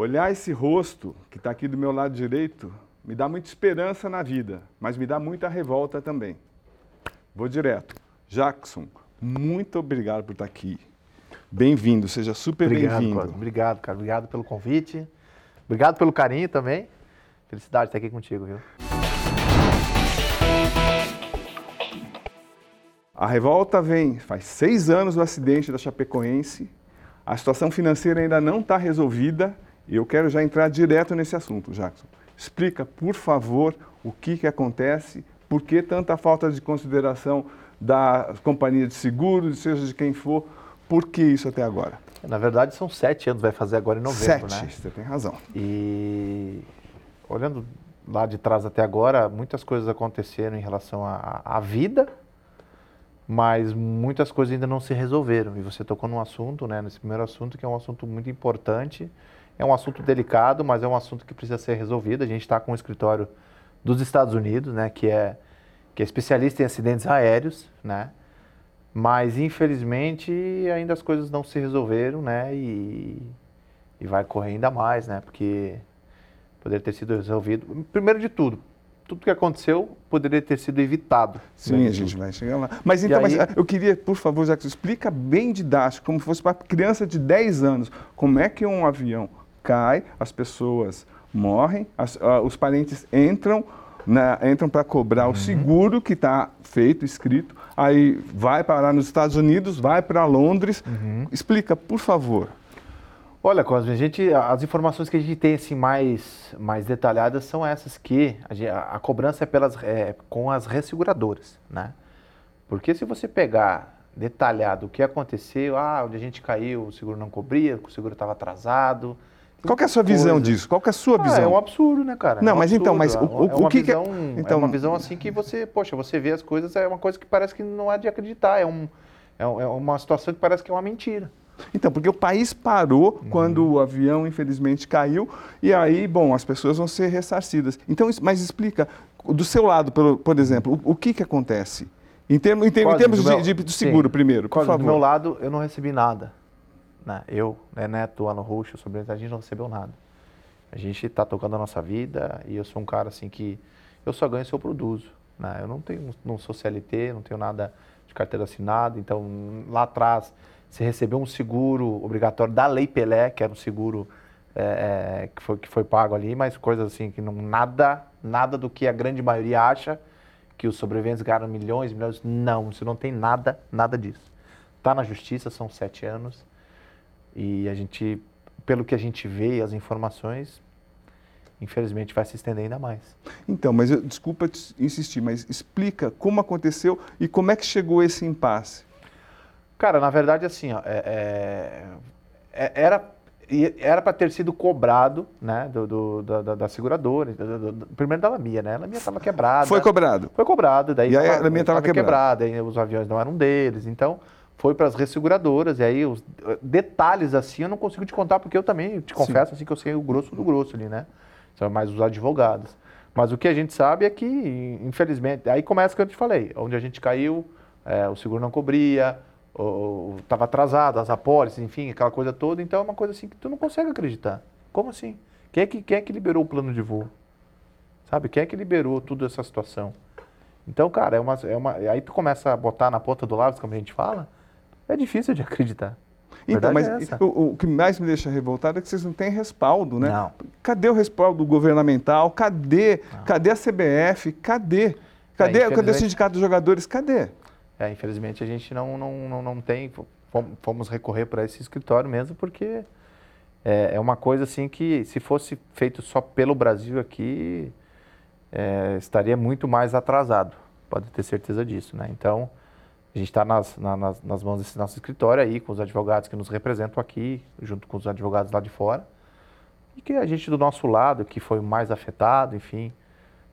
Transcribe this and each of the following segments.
Olhar esse rosto que está aqui do meu lado direito me dá muita esperança na vida, mas me dá muita revolta também. Vou direto. Jackson, muito obrigado por estar aqui. Bem-vindo, seja super bem-vindo. Obrigado, cara. Obrigado pelo convite. Obrigado pelo carinho também. Felicidade de estar aqui contigo, viu? A revolta vem, faz seis anos do acidente da Chapecoense, a situação financeira ainda não está resolvida e eu quero já entrar direto nesse assunto, Jackson. Explica, por favor, o que, que acontece, por que tanta falta de consideração da companhia de seguros, seja de quem for, por que isso até agora? Na verdade, são sete anos, vai fazer agora em novembro, sete, né? você tem razão. E olhando lá de trás até agora, muitas coisas aconteceram em relação à, à vida, mas muitas coisas ainda não se resolveram. E você tocou num assunto, né, nesse primeiro assunto, que é um assunto muito importante. É um assunto delicado, mas é um assunto que precisa ser resolvido. A gente está com um escritório dos Estados Unidos, né, que é, que é especialista em acidentes aéreos, né, mas infelizmente ainda as coisas não se resolveram, né, e, e vai correr ainda mais, né, porque poderia ter sido resolvido. Primeiro de tudo, tudo que aconteceu poderia ter sido evitado. Sim, né? a gente vai chegar lá. Mas então, aí... mas eu queria, por favor, Jacques, explica bem didático, como fosse para criança de 10 anos, como é que um avião cai, as pessoas morrem, as, uh, os parentes entram, na, entram para cobrar uhum. o seguro que está feito, escrito, aí vai parar nos Estados Unidos, vai para Londres. Uhum. Explica, por favor. Olha, Cosme, a gente, as informações que a gente tem assim, mais, mais detalhadas são essas que a, a cobrança é, pelas, é com as resseguradoras, né? Porque se você pegar detalhado o que aconteceu, ah, onde a gente caiu, o seguro não cobria, o seguro estava atrasado. Qual é a sua visão disso? Qual é a sua visão? Ah, é um absurdo, né, cara? Não, é um mas então, mas o, o, é o que, visão, que é... Então... É uma visão assim que você, poxa, você vê as coisas, é uma coisa que parece que não há de acreditar, é, um, é, é uma situação que parece que é uma mentira. Então, porque o país parou uhum. quando o avião, infelizmente, caiu, e aí, bom, as pessoas vão ser ressarcidas. Então, mas explica, do seu lado, por, por exemplo, o, o que, que acontece? Em, termo, em, termo, em termos meu, de, de, seguro, sim. primeiro, por favor. Do meu lado, eu não recebi nada. Né? Eu, né, Neto, Alan Roxo, sobre a gente não recebeu nada. A gente está tocando a nossa vida e eu sou um cara assim que eu só ganho se eu produzo. Né? Eu não tenho, não sou CLT, não tenho nada de carteira assinada, então lá atrás você recebeu um seguro obrigatório da Lei Pelé, que era um seguro é, é, que, foi, que foi pago ali, mas coisas assim que não nada, nada do que a grande maioria acha que os sobreviventes ganham milhões, milhões. Não, você não tem nada, nada disso. Está na justiça, são sete anos. E a gente, pelo que a gente vê, as informações, infelizmente vai se estender ainda mais. Então, mas eu, desculpa insistir, mas explica como aconteceu e como é que chegou esse impasse. Cara, na verdade, assim, ó, é, é, é era era para ter sido cobrado, né, do, do da, da, seguradora, do, do, primeiro da Lamia, né? A Lamia estava quebrada. Foi cobrado. Foi cobrado, daí e aí a Lamia estava quebrada. quebrada, os aviões não eram deles, então foi para as resseguradoras, e aí os detalhes assim eu não consigo te contar, porque eu também te confesso Sim. assim que eu sei o grosso do grosso ali, né? São mais os advogados. Mas o que a gente sabe é que, infelizmente, aí começa o que eu te falei, onde a gente caiu, é, o seguro não cobria, estava atrasado, as apólices, enfim, aquela coisa toda. Então é uma coisa assim que tu não consegue acreditar. Como assim? Quem é que, quem é que liberou o plano de voo? Sabe? Quem é que liberou toda essa situação? Então, cara, é uma, é uma, aí tu começa a botar na ponta do lápis, como a gente fala, é difícil de acreditar. Então, mas é o, o, que mais me deixa revoltado é que vocês não têm respaldo, né? Não. Cadê o respaldo governamental? Cadê? Não. Cadê a CBF? Cadê? Cadê, é, cadê o Sindicato dos Jogadores? Cadê? É, infelizmente a gente não, não, não, não tem, fomos recorrer para esse escritório mesmo porque é, é, uma coisa assim que se fosse feito só pelo Brasil aqui, é, estaria muito mais atrasado, pode ter certeza disso, né? Então, a gente está nas, na, nas, nas mãos desse nosso escritório aí, com os advogados que nos representam aqui, junto com os advogados lá de fora, e que a gente do nosso lado, que foi mais afetado, enfim,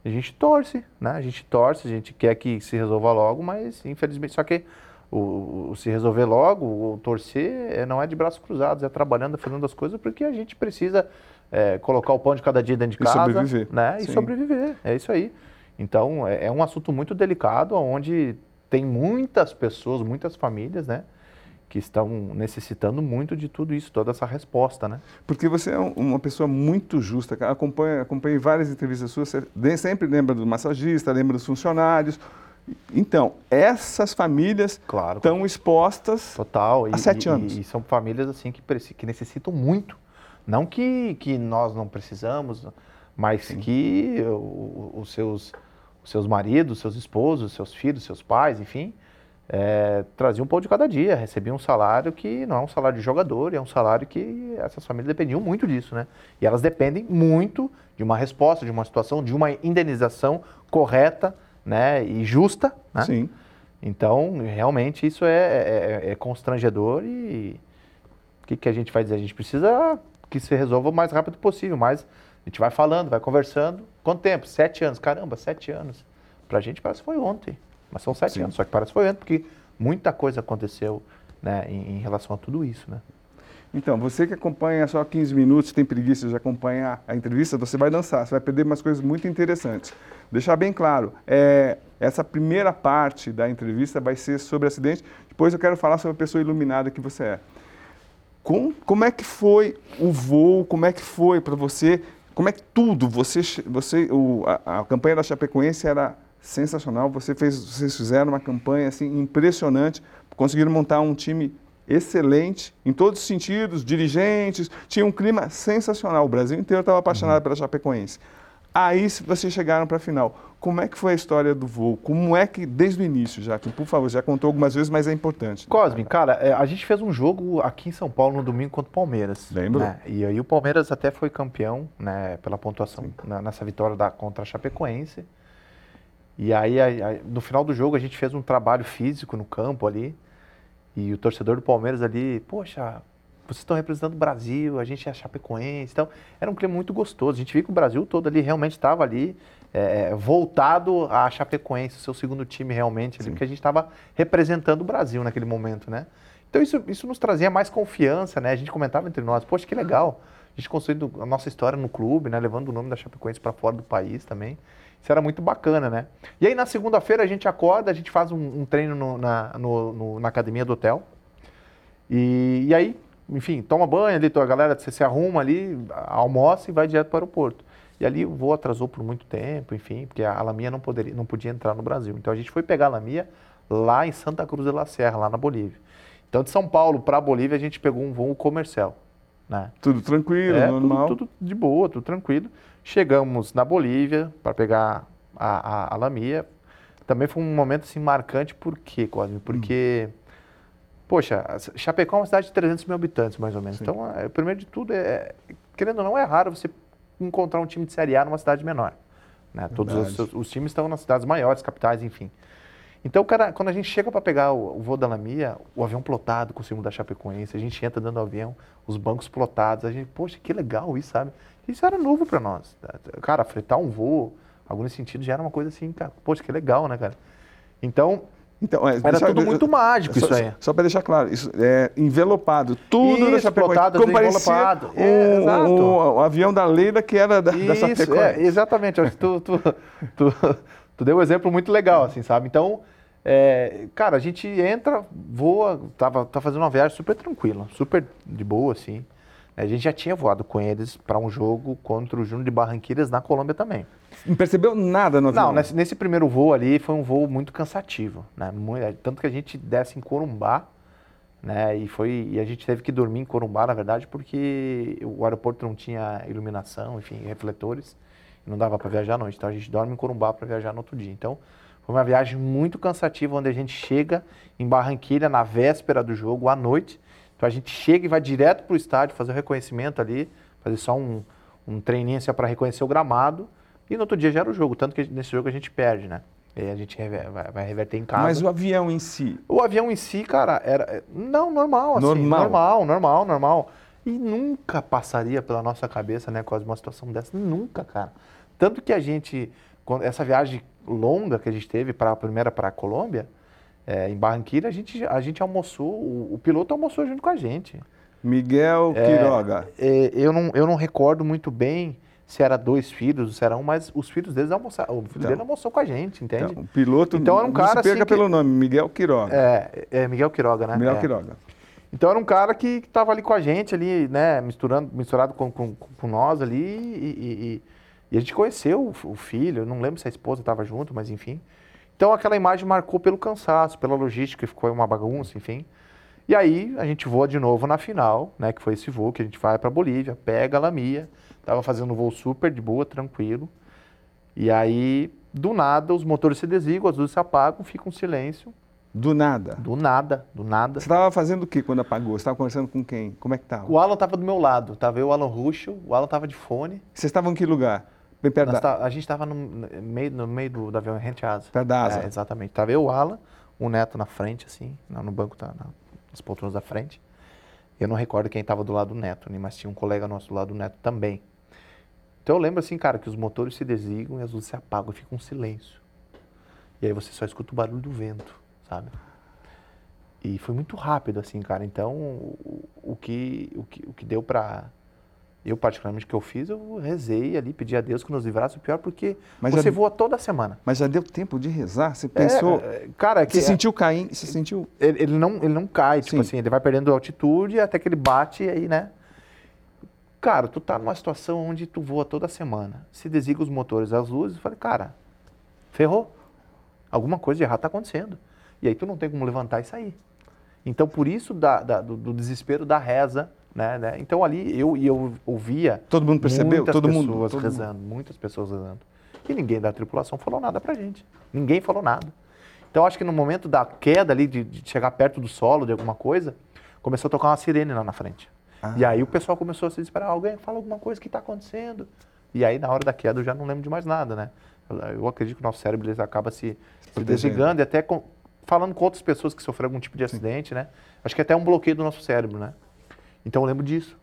a gente torce, né? A gente torce, a gente quer que se resolva logo, mas infelizmente, só que o, o se resolver logo, o torcer é, não é de braços cruzados, é trabalhando, fazendo as coisas, porque a gente precisa é, colocar o pão de cada dia dentro de casa. E sobreviver. Né? E sobreviver, é isso aí. Então, é, é um assunto muito delicado, onde tem muitas pessoas, muitas famílias, né? que estão necessitando muito de tudo isso, toda essa resposta, né? Porque você é uma pessoa muito justa, acompanha, acompanha várias entrevistas suas, você sempre lembra do massagista, lembra dos funcionários. Então, essas famílias claro, estão expostas total, há sete e, anos. E, e, são famílias assim que, que necessitam muito. Não que, que nós não precisamos, mas Sim. que os seus, seus maridos, seus esposos, seus filhos, seus pais, enfim, é, traziam um pão de cada dia, recebiam um salário que não é um salário de jogador, é um salário que essas famílias dependiam muito disso, né? E elas dependem muito de uma resposta, de uma situação, de uma indenização correta, né? E justa, né? Sim. Então, realmente isso é, é, é, é constrangedor e o que, que a gente vai dizer? A gente precisa que se resolva o mais rápido possível, mas a gente vai falando, vai conversando. Quanto tempo? Sete anos. Caramba, sete anos. Pra gente parece que foi ontem. Mas são sete Sim. anos, só que parece que foi antes, porque muita coisa aconteceu né, em, em, relação a tudo isso. Né? Então, você que acompanha só 15 minutos, tem preguiça de acompanhar a entrevista, você vai dançar, você vai perder umas coisas muito interessantes. Deixar bem claro, é, essa primeira parte da entrevista vai ser sobre acidente, depois eu quero falar sobre a pessoa iluminada que você é. Com, como é que foi o voo, como é que foi para você, como é que tudo, você, você o, a, a campanha da Chapecoense era sensacional. Você fez, vocês fizeram uma campanha assim impressionante, conseguiram montar um time excelente em todos os sentidos, dirigentes, tinha um clima sensacional. O Brasil inteiro estava apaixonado uhum. pela Chapecoense. Aí vocês chegaram para a final. Como é que foi a história do voo? Como é que, desde o início, já que, por favor, já contou algumas vezes, mas é importante. Cosme, cara, é, a gente fez um jogo aqui em São Paulo no domingo contra o Palmeiras. Lembro. Né? E aí o Palmeiras até foi campeão, né, pela pontuação na, nessa vitória da, contra a Chapecoense. E aí, aí, no final do jogo, a gente fez um trabalho físico no campo ali. E o torcedor do Palmeiras ali, poxa, vocês estão representando o Brasil, a gente é Chapecoense. Então, era um clima muito gostoso. A gente viu que o Brasil todo ali realmente estava ali é, é voltado a Chapecoense, o seu segundo time realmente, ali, porque a gente estava representando o Brasil naquele momento, né? Então, isso, isso nos trazia mais confiança, né? A gente comentava entre nós, poxa, que legal. A gente construindo a nossa história no clube, né? Levando o nome da Chapecoense para fora do país também. Isso era muito bacana, né? E aí na segunda-feira a gente acorda, a gente faz um, um treino no, na, no, no, na academia do hotel. E, e, aí, enfim, toma banho ali, a galera você se arruma ali, almoça e vai direto para o aeroporto. E ali o voo atrasou por muito tempo, enfim, porque a Lamia não, poderia, não podia entrar no Brasil. Então a gente foi pegar a Lamia lá em Santa Cruz de la Serra, lá na Bolívia. Então de São Paulo para a Bolívia a gente pegou um voo comercial. Né? Tudo tranquilo, é, normal? Tudo, tudo de boa, tudo tranquilo. Chegamos na Bolívia para pegar a, a, a, Lamia. Também foi um momento assim, marcante, por quê, Cosme? Porque, hum. poxa, Chapecó é uma cidade de 300 mil habitantes, mais ou menos. Sim. Então, é, primeiro de tudo, é, querendo ou não, é raro você encontrar um time de Série A numa cidade menor. Né? Todos os, os, times estão nas cidades maiores, capitais, enfim. Então, cara, quando a gente chega para pegar o, o, voo da Lamia, o avião plotado com o símbolo da Chapecoense, a gente entra dentro do avião, os bancos plotados, a gente, poxa, que legal isso, sabe? Isso era novo para nós. Cara, fretar um voo, algo nesse sentido, já era uma coisa assim, cara, poxa, que legal, né, cara? Então, então, é, era deixa, tudo muito mágico só, isso aí. Só para deixar claro, isso é envelopado, tudo isso, plotado, como envelopado. Um, é, um, um, avião da Leila que era da, isso, da Chapecoense. É, exatamente, tu, tu, tu, tu, deu um exemplo muito legal, assim, sabe? Então, é, cara, a gente entra, voa, tava, tá fazendo uma viagem super tranquila, super de boa, assim. A gente já tinha voado com eles para um jogo contra o Júnior de Barranquilhas na Colômbia também. Não percebeu nada no avião? Não, nesse, nesse, primeiro voo ali foi um voo muito cansativo, né? É, tanto que a gente desce em Corumbá, né? E foi e a gente teve que dormir em Corumbá, na verdade, porque o aeroporto não tinha iluminação, enfim, refletores, não dava para viajar à noite. Então a gente dorme em Corumbá para viajar no outro dia. Então foi uma viagem muito cansativa, onde a gente chega em Barranquilha na véspera do jogo à noite então a gente chega e vai direto para o estádio fazer o reconhecimento ali, fazer só um, um treininho assim, para reconhecer o gramado. E no outro dia já era o jogo, tanto que nesse jogo a gente perde, né? E a gente rever, vai, vai, reverter em casa. Mas o avião em si? O avião em si, cara, era. Não, normal, assim. Normal. Normal, normal, normal. E nunca passaria pela nossa cabeça, né, quase uma situação dessa. Nunca, cara. Tanto que a gente, essa viagem longa que a gente teve para a primeira para a Colômbia, é, em Barranquilla, a gente, a gente almoçou, o, o, piloto almoçou junto com a gente. Miguel é, Quiroga. É, eu, não, eu não recordo muito bem se era dois filhos, se era um, mas os filhos deles almoçaram. O filho então, dele almoçou com a gente, entende? Então, o piloto então, era um cara, não se perca assim, pelo nome, Miguel Quiroga. É, é Miguel Quiroga, né? Miguel é. Quiroga. Então era um cara que estava ali com a gente, ali, né, misturando, misturado com, com, com nós ali, e, e, e, a gente conheceu o, o filho, não lembro se a esposa estava junto, mas enfim. Então aquela imagem marcou pelo cansaço, pela logística, ficou uma bagunça, enfim. E aí a gente voa de novo na final, né, que foi esse voo que a gente vai para Bolívia, pega a Lamia, tava fazendo um voo super de boa, tranquilo. E aí, do nada, os motores se desligam, as luzes se apagam, fica um silêncio. Do nada? Do nada, do nada. Você estava fazendo o que quando apagou? Você estava conversando com quem? Como é que estava? O Alan estava do meu lado. Tava eu, o Alan Ruxo, o Alan estava de fone. Vocês estavam em que lugar? Bem perto da... Tá, a gente estava no meio, no meio do, do avião rente asa. Perto da asa. É, exatamente. Tava eu, o Alan, o Neto na frente, assim, no banco, tá, nas poltronas da frente. Eu não recordo quem estava do lado do Neto, né, mas tinha um colega nosso do lado do Neto também. Então eu lembro assim, cara, que os motores se desligam e as luzes se apagam e fica um silêncio. E aí você só escuta o barulho do vento, sabe? E foi muito rápido, assim, cara. Então, o, o que, o, que, o que deu pra. Eu, particularmente, que eu fiz, eu rezei ali, pedi a Deus que nos livrasse o pior, porque mas você já, voa toda semana. Mas já deu tempo de rezar? Você pensou. É, cara, que. Você é, sentiu caindo? Você sentiu. Ele, ele, não, ele não cai, tipo Sim. assim, ele vai perdendo altitude até que ele bate e aí, né? Cara, tu tá numa situação onde tu voa toda semana. Se desliga os motores, as luzes, eu falei, cara, ferrou. Alguma coisa de errado tá acontecendo. E aí tu não tem como levantar e sair. Então, por isso da, da, do, do, desespero da reza, né, né? Então ali eu eu ouvia todo mundo percebeu, muitas todo pessoas mundo todo rezando, mundo. muitas pessoas rezando. E ninguém da tripulação falou nada pra gente. Ninguém falou nada. Então acho que no momento da queda ali de, de chegar perto do solo de alguma coisa, começou a tocar uma sirene lá na frente. Ah. E aí o pessoal começou a se desesperar, alguém fala alguma coisa que está acontecendo. E aí na hora da queda eu já não lembro de mais nada, né? Eu acredito que o nosso cérebro ele acaba se, se desligando e até com, falando com outras pessoas que sofreram algum tipo de acidente, né? Acho que é até um bloqueio do nosso cérebro, né? Então eu lembro disso.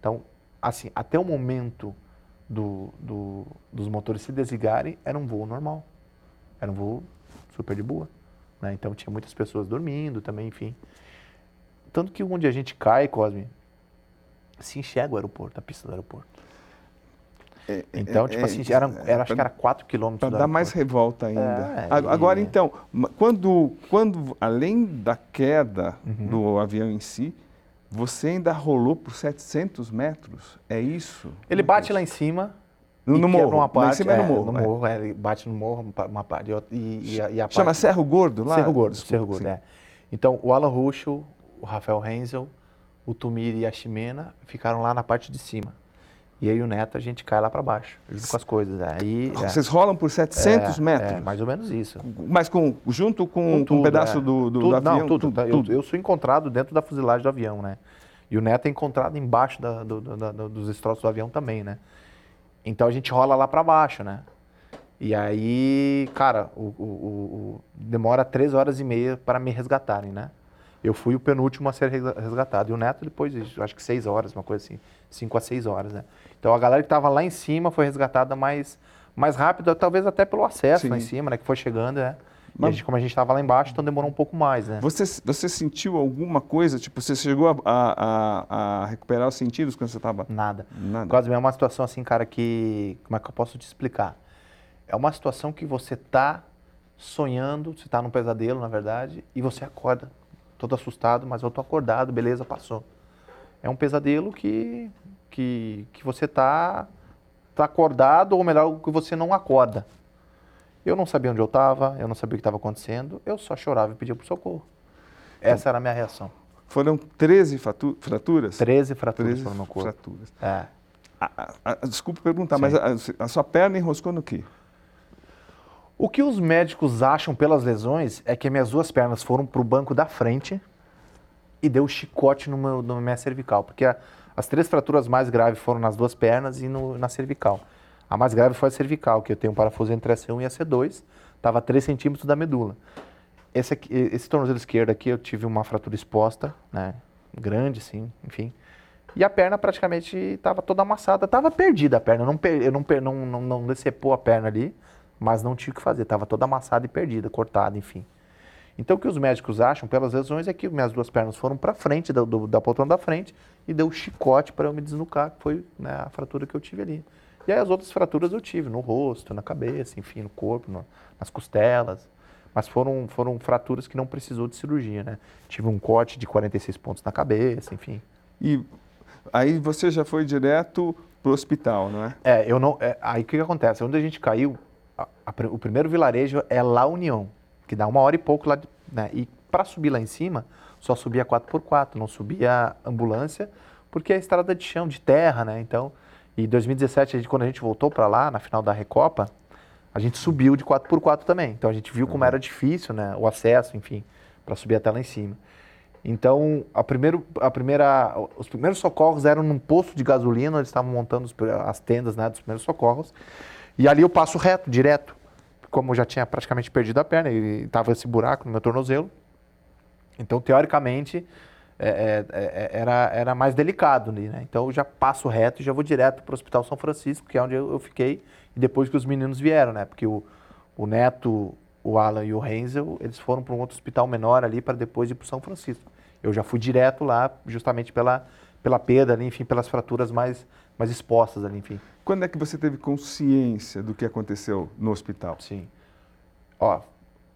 Então, assim, até o momento do, do, dos motores se desligarem, era um voo normal. Era um voo super de boa. Né? Então tinha muitas pessoas dormindo também, enfim. Tanto que onde a gente cai, Cosme, se enxerga o aeroporto, a pista do aeroporto. É, então, é, tipo assim, era, é, era, acho que era 4 quilômetros. Para dar mais revolta ainda. É, Agora, então, quando, quando, além da queda uhum. do avião em si, você ainda rolou por 700 metros? É isso? Ele bate lá em cima. No, no morro? Uma parte, lá em cima é, no morro. No morro, ele bate no morro, uma parte. E, e, a, e a Chama parte... Cerro Gordo lá? Cerro Gordo, Desculpa, Cerro Gordo, sim. é. Então, o Alan Ruschel, o Rafael Renzel, o Tumiri e a Ximena ficaram lá na parte de cima. E aí o neto a gente cai lá para baixo, junto com as coisas. Aí, é. Vocês rolam por 700 é, metros? É, mais ou menos isso. Mas com, junto com, com, tudo, com um pedaço é. do, do, tudo, do, avião? Não, tudo. tudo. Eu, eu, sou encontrado dentro da fuselagem do avião, né? E o neto é encontrado embaixo da, do, do, dos destroços do avião também, né? Então a gente rola lá para baixo, né? E aí, cara, o, o, o, demora três horas e meia para me resgatarem, né? Eu fui o penúltimo a ser resgatado. E o Neto depois, acho que seis horas, uma coisa assim. Cinco a seis horas, né? Então a galera que estava lá em cima foi resgatada mais, mais rápido, talvez até pelo acesso Sim. lá em cima, né? Que foi chegando, né? Mas, a gente, como a gente estava lá embaixo, então demorou um pouco mais, né? Você, você sentiu alguma coisa? Tipo, você chegou a, a, a recuperar os sentidos quando você estava... Nada. Nada. Quase é uma situação assim, cara, que... Como é que eu posso te explicar? É uma situação que você está sonhando, você está num pesadelo, na verdade, e você acorda todo assustado, mas eu tô acordado, beleza, passou. É um pesadelo que, que, que você tá, tá acordado, ou melhor, que você não acorda. Eu não sabia onde eu estava, eu não sabia o que estava acontecendo, eu só chorava e pedia por socorro. Essa era a minha reação. Foram 13 fraturas? 13 fraturas 13 no meu corpo. Fraturas. É. A, a, a, desculpa perguntar, Sim. mas a, sua perna enroscou no quê? O que os médicos acham pelas lesões é que minhas duas pernas foram para o banco da frente e deu chicote no meu, na minha cervical, porque a, as três fraturas mais graves foram nas duas pernas e no, na cervical. A mais grave foi a cervical, que eu tenho um parafuso entre a C1 e a C2, estava a 3 centímetros da medula. Esse, aqui, esse tornozelo esquerdo aqui eu tive uma fratura exposta, né, grande, sim, enfim. E a perna praticamente estava toda amassada, estava perdida a perna, não, eu não, não, não, não decepou a perna ali, mas não tinha o que fazer, estava toda amassada e perdida, cortada, enfim. Então o que os médicos acham pelas lesões é que minhas duas pernas foram para frente, da, do, da poltrona da frente, e deu chicote para eu me desnucar, que foi né, a fratura que eu tive ali. E aí as outras fraturas eu tive no rosto, na cabeça, enfim, no corpo, no, nas costelas. mas foram, foram fraturas que não precisou de cirurgia, né? Tive um corte de 46 pontos na cabeça, enfim. E aí você já foi direto para o hospital, não é? É, eu não. É, aí o que, que, acontece? Onde a gente caiu, a, a, o primeiro vilarejo é La União, que dá uma hora e pouco lá, né? E para subir lá em cima, só subia 4x4, não subia ambulância, porque é estrada de chão, de terra, né? Então, em 2017, a gente, quando a gente voltou para lá, na final da Recopa, a gente subiu de 4x4 também. Então a gente viu como uhum. era difícil, né? O acesso, enfim, para subir até lá em cima. Então, a primeiro, a primeira, os primeiros socorros eram num posto de gasolina, eles estavam montando as tendas né, dos primeiros socorros. E ali eu passo reto, direto. Como eu já tinha praticamente perdido a perna, e estava esse buraco no meu tornozelo. Então, teoricamente, é, é, é, era, era mais delicado ali, né? Então, eu já passo reto e já vou direto para o Hospital São Francisco, que é onde eu, eu fiquei e depois que os meninos vieram, né? Porque o, o Neto, o Alan e o Renzel, eles foram para um outro hospital menor ali para depois ir para São Francisco. Eu já fui direto lá, justamente pela, pela perda ali, enfim, pelas fraturas mais, mais expostas ali, enfim. Quando é que você teve consciência do que aconteceu no hospital? Sim. Ó,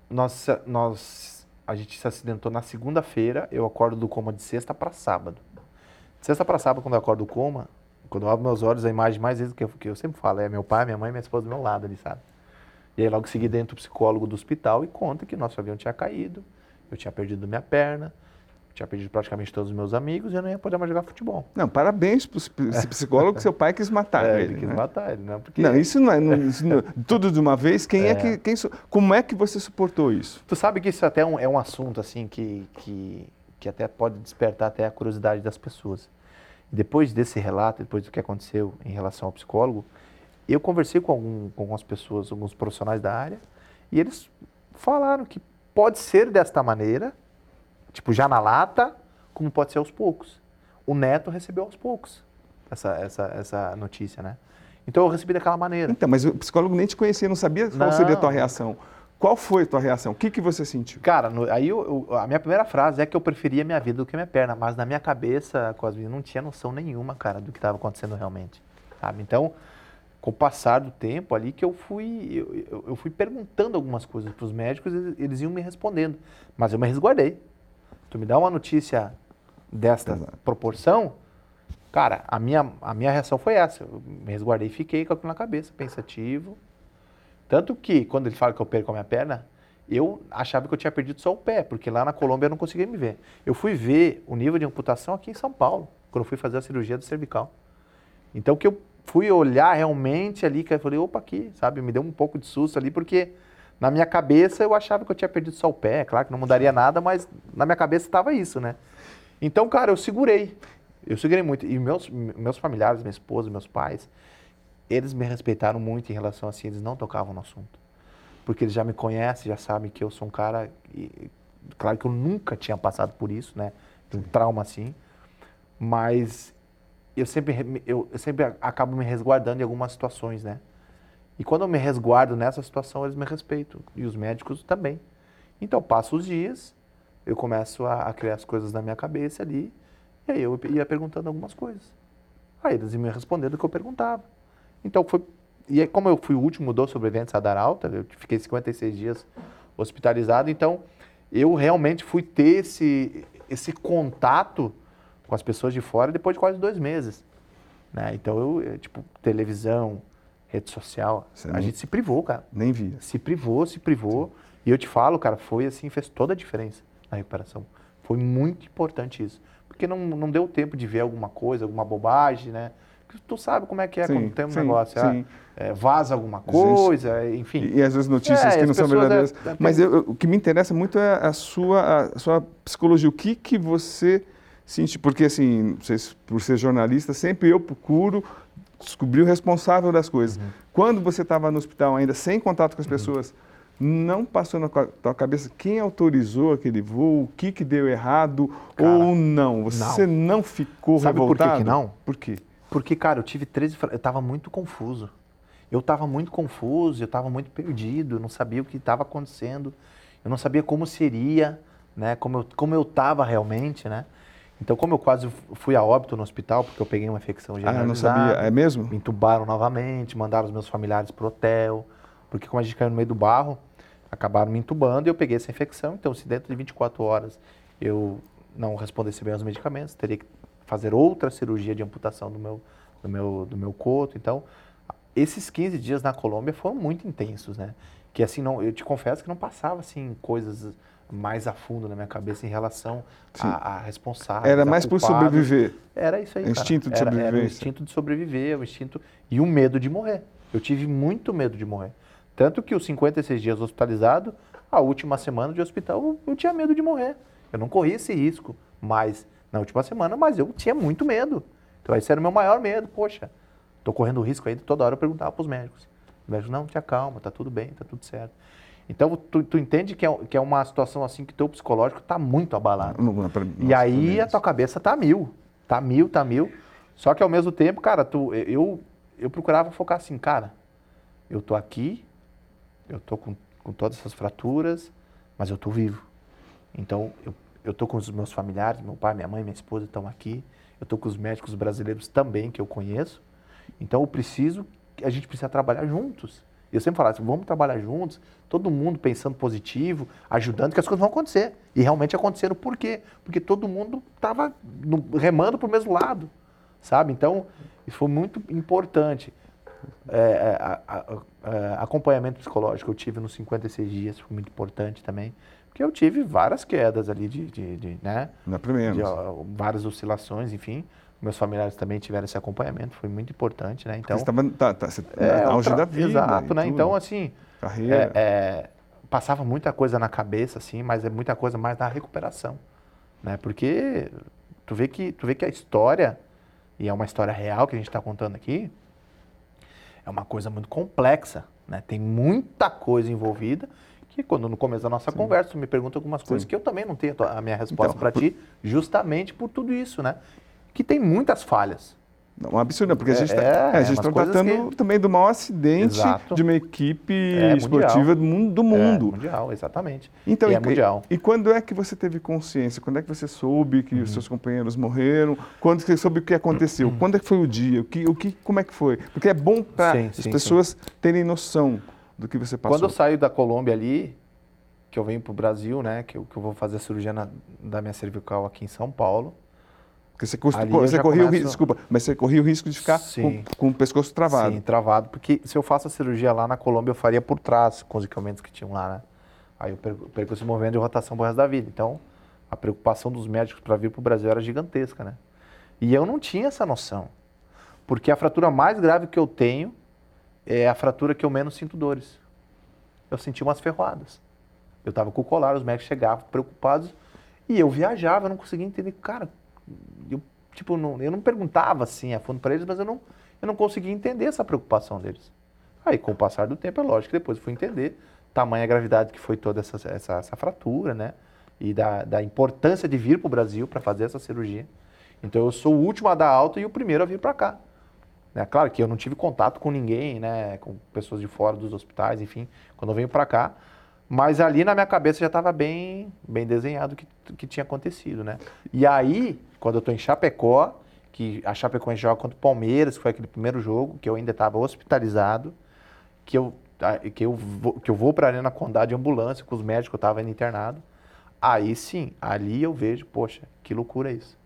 nós, nós, a gente se acidentou na segunda-feira, eu acordo do coma de sexta para sábado. De sexta para sábado, quando eu acordo do coma, quando eu abro meus olhos, a imagem mais vezes que eu, que eu sempre falo é meu pai, minha mãe e minha esposa do meu lado ali, sabe? E aí logo segui dentro do psicólogo do hospital e conta que nosso avião tinha caído, eu tinha perdido minha perna, tinha perdido praticamente todos os meus amigos e eu não ia poder mais jogar futebol. Não, parabéns para esse psicólogo seu pai quis matar é, ele. Ele quis né? matar ele, né? Porque... Não, isso não é. Não, isso não, tudo de uma vez, quem é, é que. Quem, como é que você suportou isso? Tu sabe que isso até é um, é um assunto assim que, que, que até pode despertar até a curiosidade das pessoas. Depois desse relato, depois do que aconteceu em relação ao psicólogo, eu conversei com, algum, com algumas pessoas, alguns profissionais da área, e eles falaram que pode ser desta maneira, tipo já na lata, como pode ser aos poucos. O neto recebeu aos poucos essa, essa, essa notícia, né? Então eu recebi daquela maneira. Então, mas o psicólogo nem te conhecia, não sabia qual não. seria a tua reação. Qual foi a tua reação? O que, que você sentiu? Cara, no, aí eu, eu, a minha primeira frase é que eu preferia minha vida do que minha perna, mas na minha cabeça, Cosme, não tinha noção nenhuma, cara, do que estava acontecendo realmente. Sabe? Então, com o passar do tempo ali que eu fui, eu, eu fui perguntando algumas coisas para os médicos, eles, eles iam me respondendo, mas eu me resguardei. Tu me dá uma notícia desta Exato. proporção, cara, a minha, a minha reação foi essa. Eu me resguardei e fiquei com aquilo na cabeça, pensativo. Tanto que, quando ele fala que eu perco a minha perna, eu achava que eu tinha perdido só o pé, porque lá na Colômbia eu não conseguia me ver. Eu fui ver o nível de amputação aqui em São Paulo, quando eu fui fazer a cirurgia do cervical. Então, que eu fui olhar realmente ali, que eu falei, opa, aqui, sabe? Me deu um pouco de susto ali, porque na minha cabeça eu achava que eu tinha perdido só o pé, claro que não mudaria nada, mas na minha cabeça estava isso, né? Então, cara, eu segurei. Eu segurei muito. E meus, meus familiares, minha esposa, meus pais, eles me respeitaram muito em relação a assim, eles não tocavam no assunto. Porque eles já me conhecem, já sabem que eu sou um cara. E, claro que eu nunca tinha passado por isso, né? Um trauma assim. Mas eu sempre, eu, eu sempre acabo me resguardando em algumas situações, né? E quando eu me resguardo nessa situação, eles me respeitam. E os médicos também. Então, passo os dias, eu começo a, a criar as coisas na minha cabeça ali. E aí eu ia perguntando algumas coisas. Aí eles iam me respondendo o que eu perguntava. Então foi. E aí, como eu fui o último dos sobreviventes a dar alta, eu fiquei 56 dias hospitalizado, então eu realmente fui ter esse, esse contato com as pessoas de fora depois de quase dois meses. Né? Então eu, tipo, televisão, rede social, Você a gente se privou, cara. Nem via. Se privou, se privou. Sim. E eu te falo, cara, foi assim, fez toda a diferença na recuperação. Foi muito importante isso. Porque não, não deu tempo de ver alguma coisa, alguma bobagem, né? tu sabe como é que é sim, quando tem um sim, negócio. Ah, é, vaza alguma coisa, enfim. E, e às vezes notícias é, que não são verdadeiras. É, Mas eu, o que me interessa muito é a sua, a sua psicologia. O que, que você sente? Porque, assim, vocês, por ser jornalista, sempre eu procuro descobrir o responsável das coisas. Uhum. Quando você estava no hospital ainda, sem contato com as uhum. pessoas, não passou na tua cabeça quem autorizou aquele voo, o que, que deu errado Cara, ou não? Você não, não ficou Sabe revoltado? por que, que não? Por quê? Porque, cara, eu tive 13. Eu estava muito confuso. Eu estava muito confuso, eu estava muito perdido, eu não sabia o que estava acontecendo, eu não sabia como seria, né? Como eu, como eu estava realmente, né? Então, como eu quase fui a óbito no hospital, porque eu peguei uma infecção generalizada. Ah, não sabia, é mesmo? Me entubaram novamente, mandaram os meus familiares pro hotel, porque como a gente caiu no meio do barro, acabaram me entubando e eu peguei essa infecção. Então, se dentro de 24 horas eu não respondesse bem aos medicamentos, teria que fazer outra cirurgia de amputação do meu, do meu, do meu coto. Então, esses 15 dias na Colômbia foram muito intensos, né? Que assim, não, eu te confesso que não passava assim coisas mais a fundo na minha cabeça em relação a, a responsáveis. Era mais por sobreviver. Era isso aí. Instinto cara. de sobrevivência. Era, era o instinto de sobreviver, o instinto e o medo de morrer. Eu tive muito medo de morrer. Tanto que os 56 dias hospitalizado, a última semana de hospital, eu, eu tinha medo de morrer. Eu não corria esse risco, mas na última semana, mas eu tinha muito medo. Então esse era o meu maior medo. Poxa, estou correndo risco aí, toda hora eu perguntava para os médicos. Os médicos, não, te acalma, tá tudo bem, tá tudo certo. Então, tu, tu entende que é, que é uma situação assim que teu psicológico está muito abalado. Não, pra, e aí a tua cabeça tá mil. Tá mil, tá mil. Só que ao mesmo tempo, cara, tu, eu, eu procurava focar assim, cara, eu tô aqui, eu tô com, com todas essas fraturas, mas eu tô vivo. Então, eu, eu tô com os meus familiares, meu pai, minha mãe, minha esposa estão aqui. Eu tô com os médicos brasileiros também, que eu conheço. Então, eu preciso, a gente precisa trabalhar juntos. Eu sempre falava assim, vamos trabalhar juntos, todo mundo pensando positivo, ajudando, que as coisas vão acontecer. E realmente aconteceram. Por quê? Porque todo mundo estava remando para o mesmo lado, sabe? Então, isso foi muito importante. É, é a, a, a, acompanhamento psicológico eu tive nos 56 dias, foi muito importante também. Porque eu tive várias quedas ali de, de, de né? Não é de, ó, várias oscilações, enfim. Meus familiares também tiveram esse acompanhamento, foi muito importante, né? Então, você estava tá, tá, é, auge da vida. Exato, né? Então, assim, é, é, passava muita coisa na cabeça, assim, mas é muita coisa mais na recuperação, né? Porque tu vê que, tu vê que a história, e é uma história real que a gente está contando aqui, é uma coisa muito complexa, né? Tem muita coisa envolvida que quando no começo da nossa Sim. conversa tu me pergunta algumas coisas Sim. que eu também não tenho a minha resposta então, para ti, justamente por tudo isso, né? Que tem muitas falhas. Não, um absurdo, porque a gente está é, é, tá tratando que... também do maior acidente Exato. de uma equipe é, esportiva do mundo. Do mundo. É, mundial, exatamente. Então, e, é mundial. E, quando é que você teve consciência? Quando é que você soube que uhum. os seus companheiros morreram? Quando você soube o que aconteceu? Uhum. Quando é que foi o dia? O que, o que, como é que foi? Porque é bom para as sim, pessoas sim. terem noção do que você passou. Quando eu saio da Colômbia ali, que eu venho para o Brasil, né, que eu, que eu vou fazer a cirurgia na, da minha cervical aqui em São Paulo, porque você, custa, você corria começo... o risco, desculpa, mas você corria o risco de ficar com, com, o pescoço travado. Sim, travado, porque se eu faço a cirurgia lá na Colômbia, eu faria por trás com os equipamentos que tinham lá, né? Aí eu perco esse movimento de rotação pro resto da vida. Então, a preocupação dos médicos para vir para o Brasil era gigantesca, né? E eu não tinha essa noção. Porque a fratura mais grave que eu tenho é a fratura que eu menos sinto dores. Eu senti umas ferroadas. Eu estava com o colar, os médicos chegavam preocupados e eu viajava, eu não conseguia entender. Cara, eu, tipo, não, eu não perguntava assim a fundo para eles, mas eu não, eu não conseguia entender essa preocupação deles. Aí, com o passar do tempo, é lógico que depois eu fui entender tamanha gravidade que foi toda essa, essa, essa fratura, né? E da, da importância de vir para o Brasil para fazer essa cirurgia. Então, eu sou o último a dar alta e o primeiro a vir para cá. Né? Claro que eu não tive contato com ninguém, né? Com pessoas de fora dos hospitais, enfim, quando eu venho para cá. Mas ali na minha cabeça já estava bem, bem desenhado o que, que tinha acontecido, né? E aí, quando eu estou em Chapecó, que a Chapecoense joga contra o Palmeiras, que foi aquele primeiro jogo, que eu ainda estava hospitalizado, que eu, que eu vou, que eu vou para a Arena Condá de ambulância com os médicos, eu estava internado. Aí sim, ali eu vejo, poxa, que loucura é isso.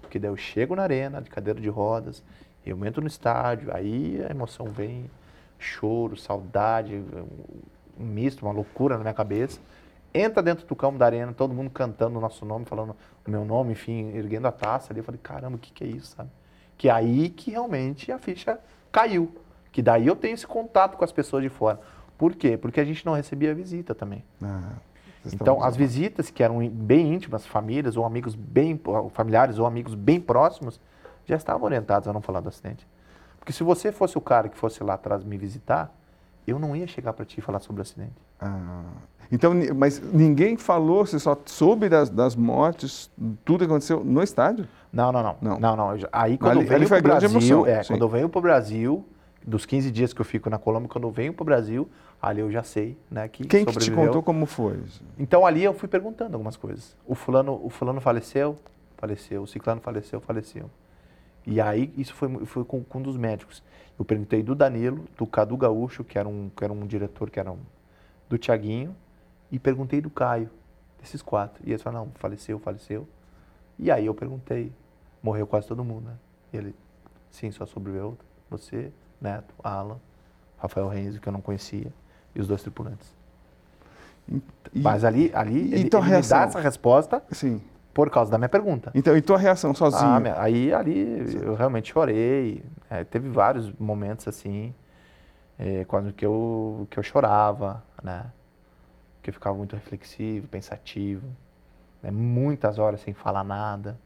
Porque daí eu chego na arena, de cadeira de rodas, eu entro no estádio, aí a emoção vem, choro, saudade, um misto, uma loucura na minha cabeça entra dentro do campo da arena, todo mundo cantando o nosso nome, falando o meu nome, enfim, erguendo a taça ali. Eu falei, caramba, o que, que é isso, sabe? Que é aí que realmente a ficha caiu. Que daí eu tenho esse contato com as pessoas de fora. Por quê? Porque a gente não recebia visita também. Ah, então, as visitas que eram bem íntimas, famílias ou amigos bem, familiares ou amigos bem próximos, já estavam orientados a não falar do acidente. Porque se você fosse o cara que fosse lá atrás me visitar, eu não ia chegar para ti e falar sobre o acidente. Ah, então, mas ninguém falou, você só soube das, das mortes, tudo que aconteceu no estádio? Não, não, não. Não, não. não. Aí quando ali, eu venho para o Brasil, emoção, é, quando eu venho para o Brasil, dos 15 dias que eu fico na Colômbia, quando eu venho para o Brasil, ali eu já sei, né, que Quem que te contou como foi? Então ali eu fui perguntando algumas coisas. O fulano, o fulano faleceu, faleceu. O ciclano faleceu, faleceu. E aí isso foi, foi com, com um dos médicos. Eu perguntei do Danilo, do Cadu Gaúcho, que era um, que era um diretor, que era um, do Tiaguinho, e perguntei do Caio, desses quatro. E eles falaram, não, faleceu, faleceu. E aí eu perguntei, morreu quase todo mundo, né? E ele, sim, só sobreviveu você, Neto, Alan, Rafael Renzo, que eu não conhecia, e os dois tripulantes. E, Mas ali, ali ele, então, ele me dá essa resposta sim. por causa da minha pergunta. Então, e tua reação sozinho? Ah, aí, ali, sim. eu realmente chorei. É, teve vários momentos assim, é, quando que eu, que eu chorava, né? Que eu ficava muito reflexivo, pensativo. Né? Muitas horas sem falar nada,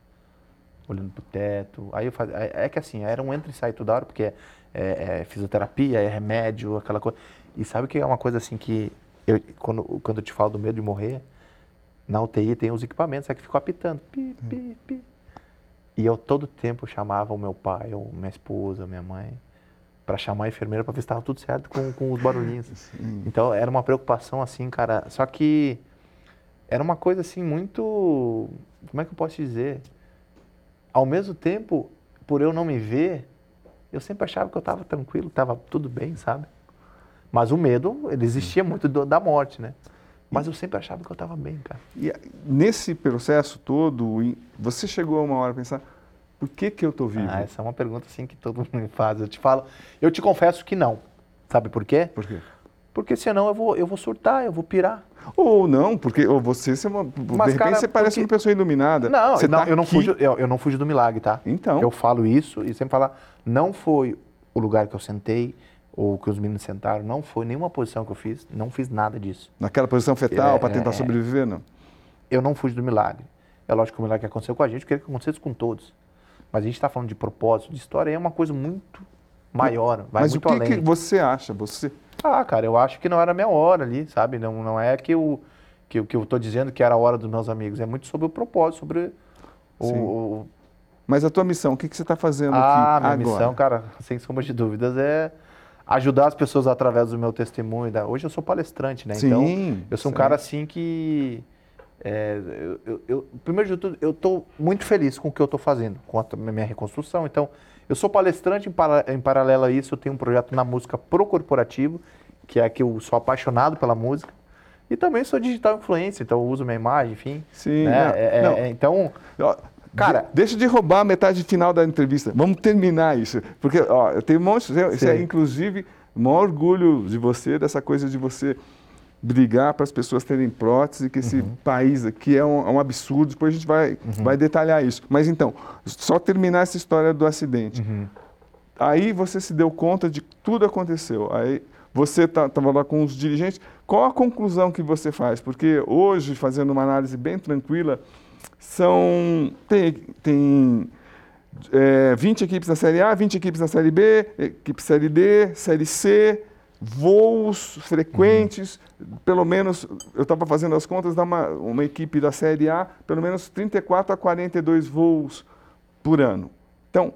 olhando pro teto. Aí eu fazia, é, é que assim, era um entra e sai toda hora, porque é, é, fisioterapia, é remédio, aquela coisa. E sabe que é uma coisa assim que eu, quando, quando eu te falo do medo de morrer, na UTI tem os equipamentos, é que ficou apitando. Pi, pi, hum. pi. E eu todo tempo chamava o meu pai, ou minha esposa, minha mãe, para chamar a enfermeira para ver se estava tudo certo com, com os barulhinhos. Sim. Então era uma preocupação assim, cara. Só que era uma coisa assim muito. Como é que eu posso dizer? Ao mesmo tempo, por eu não me ver, eu sempre achava que eu estava tranquilo, estava tudo bem, sabe? Mas o medo, ele existia muito do, da morte, né? Mas eu sempre achava que eu estava bem, cara. E nesse processo todo, você chegou a uma hora a pensar, por que que eu estou vivo? Ah, essa é uma pergunta assim que todo mundo me faz. Eu te falo, eu te confesso que não. Sabe por quê? Por quê? Porque senão eu vou, eu vou surtar, eu vou pirar. Ou não, porque ou você, você é Mas, de repente cara, você parece porque... uma pessoa iluminada. Não, você não, tá eu, não fujo, eu, eu, não fujo do milagre, tá? Então. Eu falo isso e sempre falar, não foi o lugar que eu sentei, ou que os meninos sentaram, não foi nenhuma posição que eu fiz, não fiz nada disso. Naquela posição fetal, é, para tentar é, sobreviver, não? Eu não fugi do milagre. É lógico que o milagre aconteceu com a gente, eu queria que acontecesse com todos. Mas a gente está falando de propósito, de história, é uma coisa muito maior, vai Mas muito além. Mas o que, que você acha, você? Ah, cara, eu acho que não era a minha hora ali, sabe? Não, não é que eu, que, que eu estou dizendo que era a hora dos meus amigos, é muito sobre o propósito, sobre o, o... Mas a tua missão, o que, que você está fazendo ah, aqui minha agora? missão, cara, sem sombra de dúvidas, é ajudar as pessoas através do meu testemunho. Da... Hoje eu sou palestrante, né? Sim, então, eu sou um cara assim que. É, eu, eu, eu, primeiro de tudo, eu estou muito feliz com o que eu estou fazendo, com a minha reconstrução. Então, eu sou palestrante, em, para, em paralelo a isso, eu tenho um projeto na música pro corporativo, que é que eu sou apaixonado pela música. E também sou digital influencer, então eu uso minha imagem, enfim. Sim. Né? Não, é, não. É, então. Cara, de, deixa de roubar a metade final da entrevista. Vamos terminar isso. Porque, ó, eu tenho um monte. Isso é, inclusive, o maior orgulho de você, dessa coisa de você brigar para as pessoas terem prótese, que esse uhum. país aqui é um, é um, absurdo. Depois a gente vai, uhum. vai detalhar isso. Mas então, só terminar essa história do acidente. Uhum. Aí você se deu conta de que tudo aconteceu. Aí você estava tá, lá com os dirigentes. Qual a conclusão que você faz? Porque hoje, fazendo uma análise bem tranquila, são tem, tem é, 20 equipes na Série A, 20 equipes na Série B, equipe Série D, Série C, voos frequentes, uhum. pelo menos, eu estava fazendo as contas, dá uma, uma equipe da Série A, pelo menos 34 a 42 voos por ano. Então,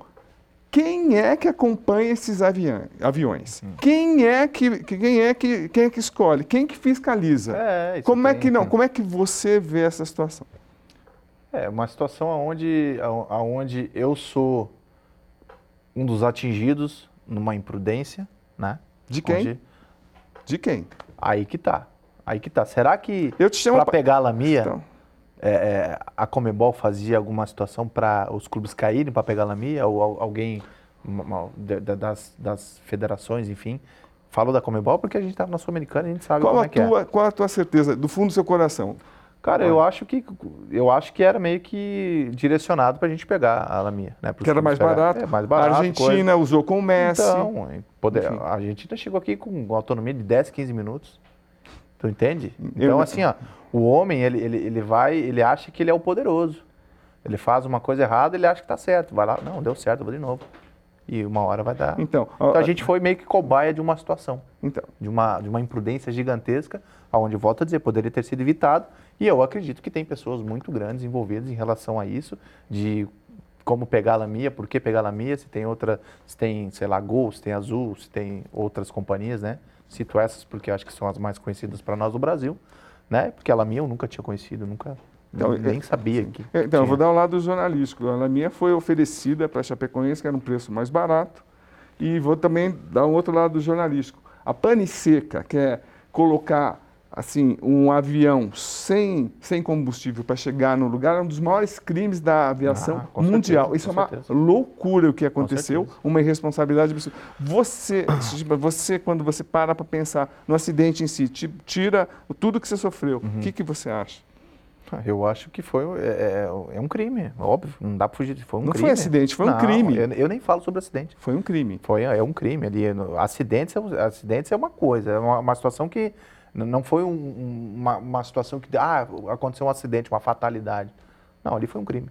quem é que acompanha esses aviões? Uhum. Quem é que quem é que quem é que escolhe? Quem que fiscaliza? É, como é que não? Como é que você vê essa situação? É uma situação onde, onde eu sou um dos atingidos numa imprudência, né? De quem? Onde... De quem? Aí que tá. Aí que tá. Será que eu te chamo para pegar a Lamia, então. é, é, a Comebol fazia alguma situação para os clubes caírem para pegar a Lamia ou alguém das, das federações, enfim, falou da Comebol porque a gente está na Sul-Americana e a gente sabe qual como é que tua, é. Qual a tua certeza, do fundo do seu coração? Cara, eu acho que eu acho que era meio que direcionado para a gente pegar a Lamia, né? Que era mais barato. É, mais barato. A Argentina coisa. usou com o Messi. Então, poder, a Argentina chegou aqui com autonomia de 10, 15 minutos. Tu entende? Então, eu... assim, ó, o homem, ele, ele, ele vai, ele acha que ele é o poderoso. Ele faz uma coisa errada, ele acha que está certo. Vai lá, não, deu certo, vou de novo. E uma hora vai dar. Então, então a, a gente foi meio que cobaia de uma situação. Então. De uma, de uma imprudência gigantesca, aonde volto a dizer, poderia ter sido evitado. E eu acredito que tem pessoas muito grandes envolvidas em relação a isso, de como pegar a Lamia, por que pegar a Lamia, se tem outra, se tem, sei lá, Gol, se tem Azul, se tem outras companhias, né? Cito essas porque acho que são as mais conhecidas para nós do Brasil, né? Porque a Lamia eu nunca tinha conhecido, nunca então, nem é, sabia que. É, então, tinha. eu vou dar um lado jornalístico. A Lamia foi oferecida para a Chapecoense, que era um preço mais barato, e vou também dar um outro lado jornalístico. A pane seca, que é colocar assim, um avião sem, sem combustível para chegar no lugar é um dos maiores crimes da aviação ah, mundial. Certeza, Isso é uma certeza. loucura o que aconteceu, uma irresponsabilidade Você, você quando você para para pensar no acidente em si, tira tudo que você sofreu, o uhum. que, que você acha? Ah, eu acho que foi é, é, é um crime, óbvio, não dá para fugir. Foi um não crime. foi acidente, foi não, um crime. Eu, eu, nem falo sobre acidente. Foi um crime. Foi, é um crime ali. Acidentes, é acidentes é uma coisa, é uma, uma situação que não foi um, uma, uma, situação que ah, aconteceu um acidente, uma fatalidade. Não, ali foi um crime.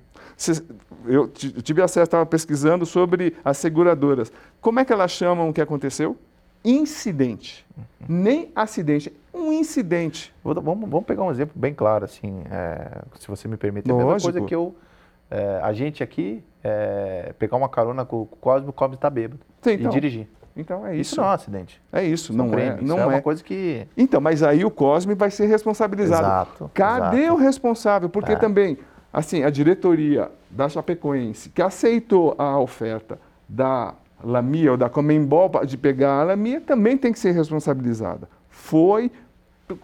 Eu tive acesso, estava pesquisando sobre as seguradoras. Como é que elas chamam o que aconteceu? Incidente. Uhum. Nem acidente, um incidente. Vamos, vamos pegar um exemplo bem claro, assim, é, se você me permite. É a mesma coisa que eu, é, a gente aqui, é, pegar uma carona com o Cosme, o Cosme está bêbado Sim, então. e dirigir. Então é isso. Isso não é um acidente. É isso, não, não é. Não é, é uma coisa que. Então, mas aí o Cosme vai ser responsabilizado. Exato. Cadê exato. o responsável? Porque é. também, assim, a diretoria da Chapecoense, que aceitou a oferta da Lamia ou da Comembol de pegar a Lamia, também tem que ser responsabilizada. Foi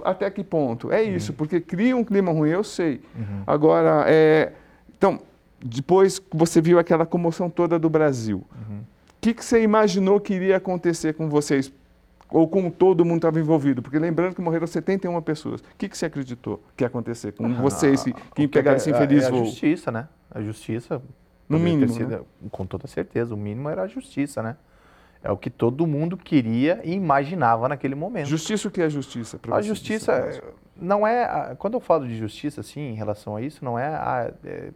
até que ponto? É isso, uhum. porque cria um clima ruim, eu sei. Uhum. Agora, é, então, depois você viu aquela comoção toda do Brasil. Uhum que, que você imaginou que iria acontecer com vocês? Ou com todo mundo estava envolvido? Porque lembrando que morreram 71 pessoas. O que, que você acreditou que ia acontecer com ah, vocês que, que pegaram esse infeliz é, é voo? a justiça, né? A justiça. No mínimo. Sido, né? Com toda certeza. O mínimo era a justiça, né? É o que todo mundo queria e imaginava naquele momento. Justiça o que é justiça? A justiça não é. Quando eu falo de justiça, assim, em relação a isso, não é, a, é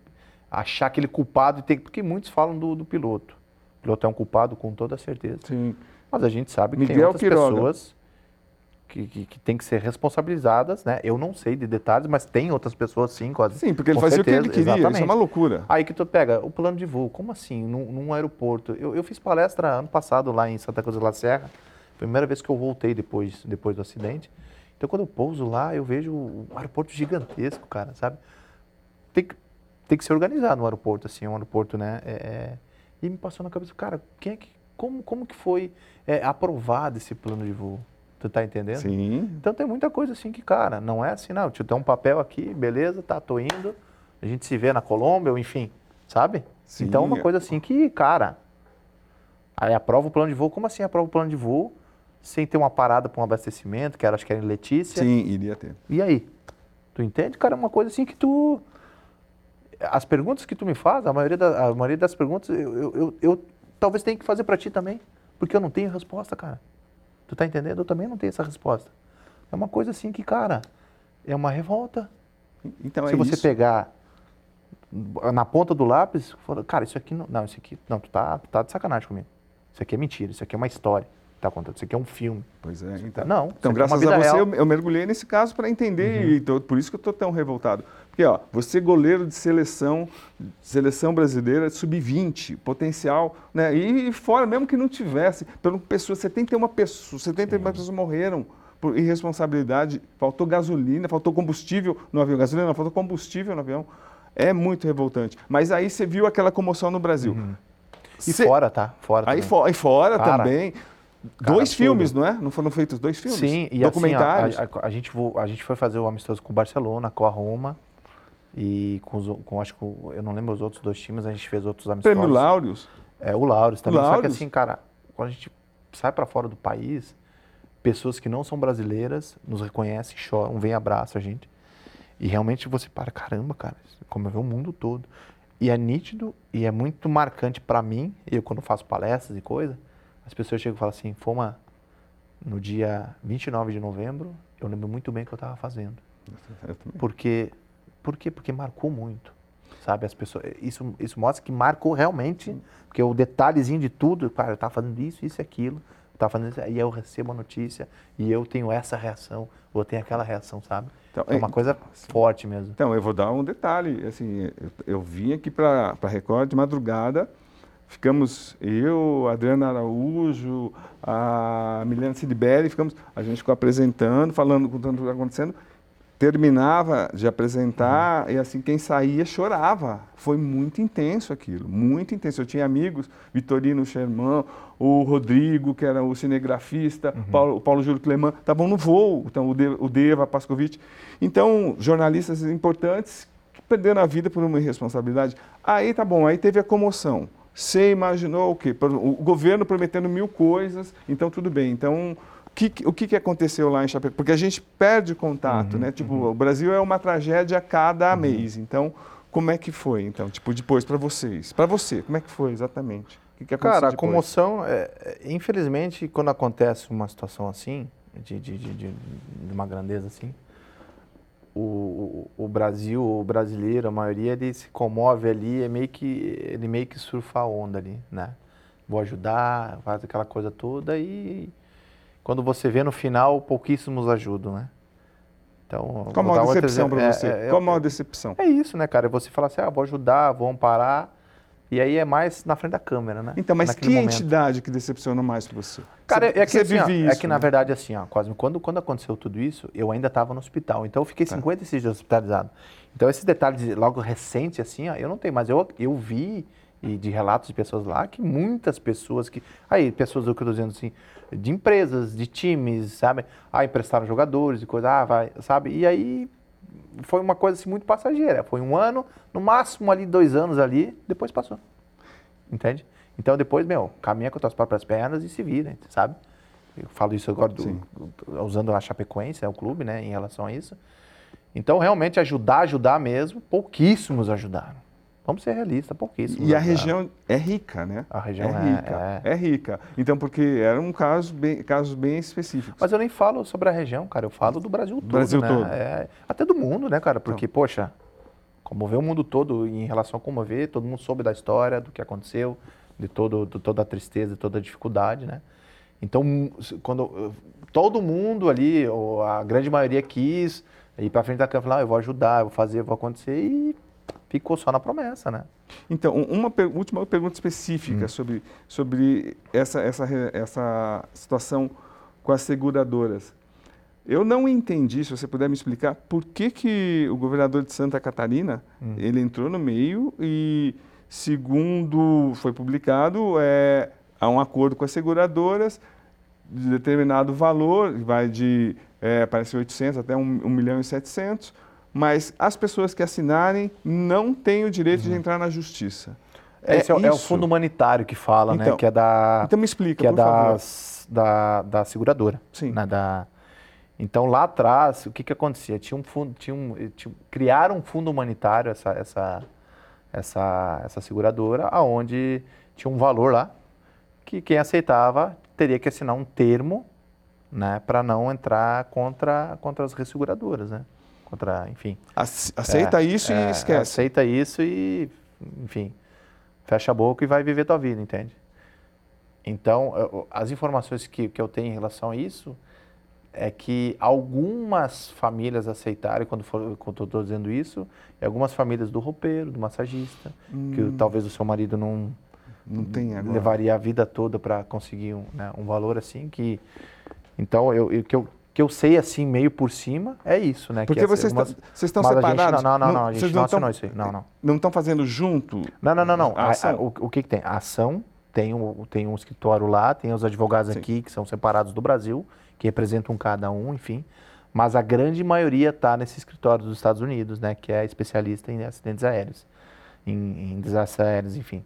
achar aquele culpado e ter. Porque muitos falam do, do piloto piloto é um culpado com toda certeza. Sim. Mas a gente sabe que Miguel tem outras Quiroga. pessoas que, que, que têm que ser responsabilizadas, né? Eu não sei de detalhes, mas tem outras pessoas sim, quase. Sim, porque ele fazia certeza. o que ele queria, Exatamente. isso é uma loucura. Aí que tu pega o plano de voo, como assim, num, num aeroporto? Eu, eu, fiz palestra ano passado lá em Santa Cruz de la Serra, primeira vez que eu voltei depois, depois do acidente. Então quando eu pouso lá, eu vejo um aeroporto gigantesco, cara, sabe? Tem que, tem que ser organizado no aeroporto, assim, um aeroporto, né? É, é e me passou na cabeça, cara, quem é que, como, como que foi é, aprovado esse plano de voo? Tu tá entendendo? Sim. Então tem muita coisa assim que, cara, não é assim, não. Te dá um papel aqui, beleza, tá, tô indo. A gente se vê na Colômbia, ou enfim, sabe? Sim. Então uma coisa assim que, cara, aí aprova o plano de voo. Como assim aprova o plano de voo sem ter uma parada para um abastecimento, que era, acho que era em Letícia? Sim, iria ter. E aí? Tu entende, cara? É uma coisa assim que tu as perguntas que tu me faz, a maioria, da, a maioria das perguntas, eu, eu, eu, eu talvez tenha que fazer para ti também, porque eu não tenho resposta, cara. Tu tá entendendo? Eu também não tenho essa resposta. É uma coisa assim que, cara, é uma revolta. Então Se é você isso. pegar na ponta do lápis, fala, cara, isso aqui não, não, isso aqui, não, tu tá, tu tá de sacanagem comigo. Isso aqui é mentira, isso aqui é uma história está contando. Isso aqui é um filme. Pois é. Então, não. Então, graças é a você, eu, eu, mergulhei nesse caso para entender uhum. e tô, por isso que eu estou tão revoltado. Porque, ó, você goleiro de seleção, seleção brasileira sub-20, potencial, né? E, fora, mesmo que não tivesse, pelo pessoas, 71 pessoas, 71 pessoas morreram por irresponsabilidade, faltou gasolina, faltou combustível no avião, gasolina não, faltou combustível no avião. É muito revoltante. Mas aí você viu aquela comoção no Brasil. Uhum. E Cê... fora, tá? Fora aí, for, aí fora Cara. também. Cara, dois filmes, não é? Não foram feitos dois filmes? Sim, e documentários. Assim, a, a, a, gente, a gente foi fazer o amistoso com o Barcelona, com a Roma. E com, os, com acho que eu não lembro os outros dois times, a gente fez outros amistosos. Prêmio Laureus. É, o Laureus também. Laureus. Só que assim, cara, quando a gente sai para fora do país, pessoas que não são brasileiras nos reconhecem, choram, vêm abraçam a gente. E realmente você para, caramba, cara, como eu vejo o mundo todo. E é nítido e é muito marcante para mim, eu quando faço palestras e coisa, as pessoas chegam e falam assim, Foma, no dia 29 de novembro, eu lembro muito bem o que eu estava fazendo. Porque por quê? Porque marcou muito. Sabe, as pessoas, isso, isso mostra que marcou realmente, porque o detalhezinho de tudo, cara, eu estava fazendo isso, isso e aquilo, eu fazendo isso, e eu recebo a notícia, e eu tenho essa reação, ou eu tenho aquela reação, sabe? Então, é uma coisa forte mesmo. Então, eu vou dar um detalhe, assim, eu, eu vim aqui para Record de madrugada, ficamos eu, a Adriana Araújo, a Milena Sidiberi, ficamos, a gente ficou apresentando, falando, contando o que está acontecendo, terminava de apresentar uhum. e assim quem saía chorava. Foi muito intenso aquilo, muito intenso. Eu tinha amigos, Vitorino Sherman, o Rodrigo, que era o cinegrafista, uhum. Paulo, o Paulo Júlio Cleman, estavam no voo, então o, De, o Deva Pascovitch. Então, jornalistas importantes que perderam a vida por uma irresponsabilidade. Aí tá bom, aí teve a comoção. Você imaginou o quê? O governo prometendo mil coisas, então tudo bem. Então, que, o que, que aconteceu lá em Chapecó? Porque a gente perde contato, uhum, né? Tipo, uhum. o Brasil é uma tragédia a cada uhum. mês. Então, como é que foi, então? Tipo, depois para vocês. Para você, como é que foi exatamente? O que, que aconteceu Cara, a depois? comoção, é, é, infelizmente, quando acontece uma situação assim, de, de, de, de uma grandeza assim, o, o, o, Brasil, o brasileiro, a maioria, ele se comove ali, é meio que, ele meio que surfa a onda ali, né? Vou ajudar, faz aquela coisa toda e quando você vê no final, pouquíssimos ajudam, né? Então, Qual a maior decepção para você? É, é, Qual a maior decepção? É isso, né, cara? É você falar assim, ah, vou ajudar, vou amparar. E aí é mais na frente da câmera, né? Então, mas Naquele que momento. entidade que decepciona mais para você? Cara, você, é que, você assim, vive ó, isso, é que né? na verdade, assim, ó, quase, quando, quando aconteceu tudo isso, eu ainda estava no hospital. Então, eu fiquei tá. 56 dias hospitalizado. Então, esses detalhes logo recentes, assim, ó, eu não tenho, mas eu, eu vi e de relatos de pessoas lá que muitas pessoas que. Aí, pessoas, o que eu estou dizendo assim, de empresas, de times, sabe? Ah, emprestaram jogadores e coisa, ah, vai, sabe? E aí foi uma coisa assim muito passageira. Foi um ano, no máximo ali dois anos ali, depois passou. Entende? Então depois, meu, caminha com as tuas próprias pernas e se vira, sabe? Eu falo isso agora do, usando a Chapecoense, é o clube, né, em relação a isso. Então, realmente, ajudar, ajudar mesmo, pouquíssimos ajudaram. Vamos ser realistas, pouquíssimo. E a região é rica, né? A região é, rica. É, é. rica. Então, porque era um caso bem, casos bem específicos. Mas eu nem falo sobre a região, cara. Eu falo do Brasil todo. Brasil né? todo. É, até do mundo, né, cara? Porque, então. poxa, comoveu o mundo todo em relação a comover, todo mundo soube da história, do que aconteceu, de, todo, de toda a tristeza, de toda a dificuldade, né? Então, quando todo mundo ali, ou a grande maioria quis ir para frente da câmera, falar, ah, eu vou ajudar, eu vou fazer, eu vou acontecer, e ficou só na promessa, né? Então, uma per última pergunta específica hum. sobre, sobre essa, essa, essa situação com as seguradoras. Eu não entendi, se você puder me explicar, por que, que o governador de Santa Catarina, hum. ele entrou no meio e, segundo foi publicado, é, há um acordo com as seguradoras de determinado valor, vai de, é, parece 800 até 1, 1 milhão e 700, mas as pessoas que assinarem não têm o direito uhum. de entrar na justiça. Esse é, é, é, o fundo humanitário que fala, né, então, né? Que é da. Então me explica, que é das, da, da seguradora. Sim. Né, da, então lá atrás, o que, que acontecia? Tinha um fundo, tinha um, tinha, criaram um fundo humanitário, essa, essa, essa, essa seguradora, aonde tinha um valor lá que quem aceitava teria que assinar um termo né, para não entrar contra, contra as resseguradoras, né? Contra, enfim. Aceita é, isso é, e esquece. Aceita isso e, enfim, fecha a boca e vai viver tua vida, entende? Então, as informações que, que eu tenho em relação a isso é que algumas famílias aceitaram, quando, for, quando eu estou dizendo isso, é algumas famílias do roupeiro, do massagista, hum. que talvez o seu marido não, não tenha levaria a vida toda para conseguir um, né, um valor assim que então eu, eu, que eu que eu sei assim meio por cima é isso, né? Porque vocês, umas, vocês estão separados? Gente, não, não, não, a gente não, assinou isso aí. Não, não. Não estão fazendo junto? Não, não, não, não. A, a, o, o que, que, tem? A ação tem um, tem um escritório lá, tem os advogados Sim. aqui que são separados do Brasil, que representam cada um, enfim. Mas a grande maioria está nesse escritório dos Estados Unidos, né? Que é especialista em acidentes aéreos, em, em desastres aéreos, enfim.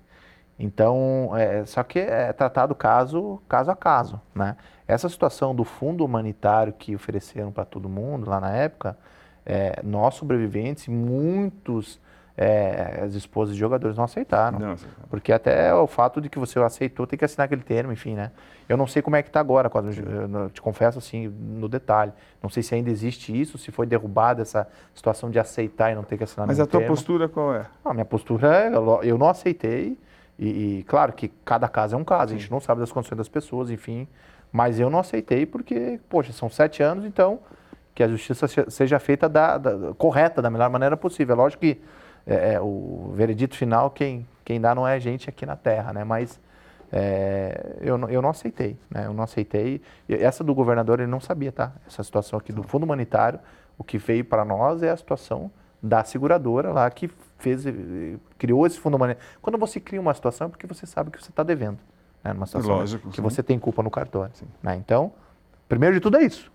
Então, é, só que é tratado caso, caso a caso, né? Essa situação do fundo humanitário que ofereceram para todo mundo lá na época, é, nós sobreviventes, muitos é, as esposas de jogadores não aceitaram. Não, porque até o fato de que você aceitou tem que assinar aquele termo, enfim, né? Eu não sei como é que está agora, eu te confesso assim, no detalhe. Não sei se ainda existe isso, se foi derrubada essa situação de aceitar e não ter que assinar Mas a tua termo. postura qual é? A minha postura é, eu não aceitei, e, e, claro que cada caso é um caso, Sim. a gente não sabe das condições das pessoas, enfim. Mas eu não aceitei porque, poxa, são sete anos, então que a justiça seja feita da, da correta, da melhor maneira possível. É lógico que é, é, o veredito final, quem, quem dá não é a gente aqui na Terra, né? Mas é, eu, eu não aceitei, né? Eu não aceitei. Essa do governador, ele não sabia, tá? Essa situação aqui do fundo humanitário, O que veio para nós é a situação da seguradora lá que fez, criou esse fundo monetário. Quando você cria uma situação é porque você sabe que você está devendo. Né? Numa situação Lógico, que sim. você tem culpa no cartório. Né? Então, primeiro de tudo é isso.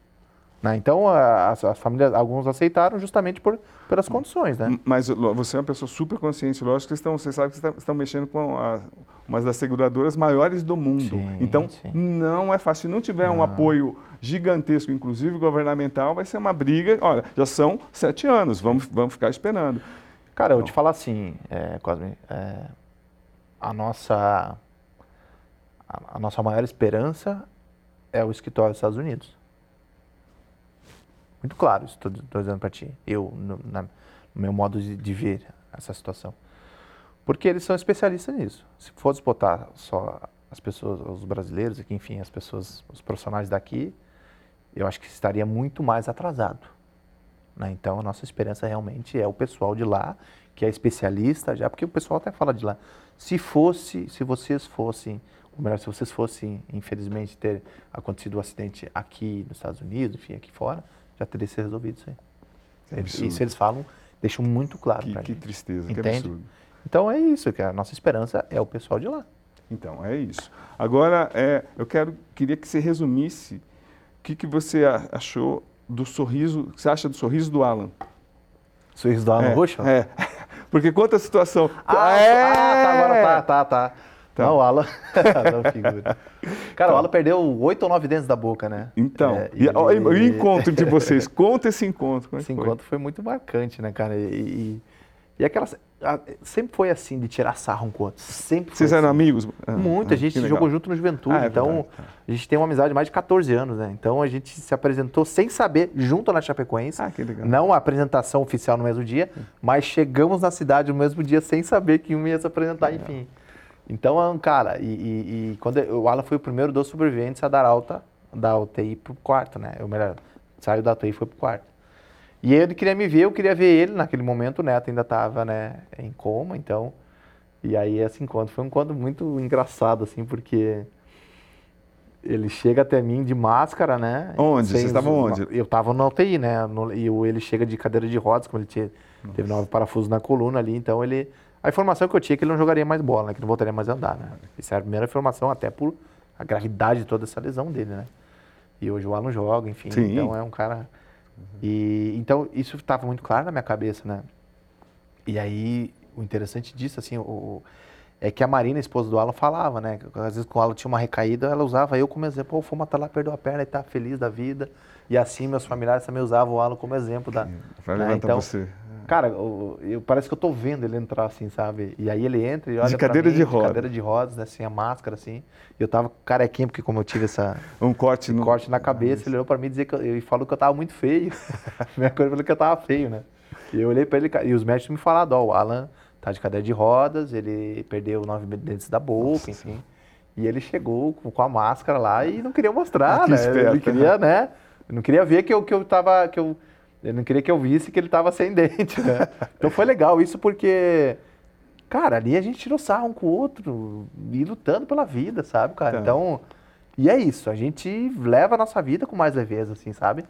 Né? Então, as, as, famílias, alguns aceitaram justamente por, pelas condições. Né? Mas você é uma pessoa super consciente, lógico que estão, você sabe que estão, estão mexendo com a, uma das seguradoras maiores do mundo. Sim, então, sim. não é fácil. Se não tiver não. um apoio gigantesco, inclusive governamental, vai ser uma briga. Olha, já são sete anos, vamos, vamos ficar esperando. Cara, eu vou te falar assim, é, Cosme, é, a, nossa, a, a nossa maior esperança é o escritório dos Estados Unidos. Muito claro, estou dizendo para ti. Eu, no, na, no, meu modo de, de, ver essa situação. Porque eles são especialistas nisso. Se fosse botar só as pessoas, os brasileiros aqui, enfim, as pessoas, os profissionais daqui, eu acho que estaria muito mais atrasado. Né? Então, a nossa esperança realmente é o pessoal de lá, que é especialista já, porque o pessoal até fala de lá. Se fosse, se vocês fossem, ou melhor, se vocês fossem, infelizmente, ter acontecido o um acidente aqui nos Estados Unidos, enfim, aqui fora, já teria sido resolvido isso aí. É isso eles falam, deixam muito claro que, pra que gente. tristeza, Entende? que absurdo. Então é isso, que a nossa esperança é o pessoal de lá. Então, é isso. Agora, é, eu quero, queria que você resumisse o que, que você achou do sorriso, você acha do sorriso do Alan? Sorriso do Alan é, Roxo? É. Porque conta a situação. Ah, é... ah tá, agora tá, tá, tá. Tá. Não, o Alan. Cara, o Alan perdeu oito ou nove dentes da boca, né? Então. É, e, o encontro entre vocês? Conta esse encontro. É esse foi? encontro foi muito marcante, né, cara? E, e, e aquela. Sempre foi assim, de tirar sarro um com o outro. Sempre Vocês assim. eram amigos? Ah, muito, a gente jogou junto no Juventude. Ah, é então, verdade. Tá. a gente tem uma amizade de mais de 14 anos, né? Então, a gente se apresentou sem saber, junto na Chapecoense. Ah, que legal. Não a apresentação oficial no mesmo dia, mas chegamos na cidade no mesmo dia sem saber que um ia se apresentar, enfim. Então, é cara, e, e, e, quando o Alan foi o primeiro dos sobreviventes a dar alta da UTI pro quarto, né? Eu melhor, saiu da UTI e foi pro quarto. E ele queria me ver, eu queria ver ele. Naquele momento o Neto ainda estava né, em coma, então. E aí esse encontro foi um encontro muito engraçado, assim, porque ele chega até mim de máscara, né? Onde? Vocês estavam onde? Eu estava na UTI, né? No, e ele chega de cadeira de rodas, como ele tinha, teve nove parafusos na coluna ali, então ele a informação que eu tinha é que ele não jogaria mais bola, né? que não voltaria mais a andar. Né? Essa era a primeira informação, até por a gravidade de toda essa lesão dele. Né? E hoje o Alan joga, enfim. Sim. Então é um cara. E, então isso estava muito claro na minha cabeça. Né? E aí o interessante disso, assim, o, é que a Marina, a esposa do Alan, falava, né? Às vezes quando o Alan tinha uma recaída, ela usava eu como exemplo. Pô, o Fuma tá lá, perdeu a perna e tá feliz da vida. E assim meus familiares também usavam o Alan como exemplo da. Vai né? então, você. Cara, eu, eu, parece que eu tô vendo ele entrar assim, sabe? E aí ele entra e olha de cadeira mim, de rodas. cadeira de rodas, né? Sem a máscara, assim. E eu tava carequinho, porque como eu tive essa... Um corte, no... corte na cabeça, ele olhou pra mim e que eu, ele falou que eu tava muito feio. minha coisa falou que eu tava feio, né? E eu olhei pra ele e os médicos me falaram, ó, o Alan tá de cadeira de rodas, ele perdeu nove dentes da boca, Nossa, enfim. Sim. E ele chegou com, a máscara lá e não queria mostrar, ah, né? Esperto, ele queria, né? né? não queria ver que eu, que eu tava... Que eu, ele não queria que eu visse que ele estava sem dente, né? Então foi legal isso porque, cara, ali a gente tirou sarro um com o outro e lutando pela vida, sabe, cara? Tá. Então, e é isso, a gente leva a nossa vida com mais leveza, assim, sabe?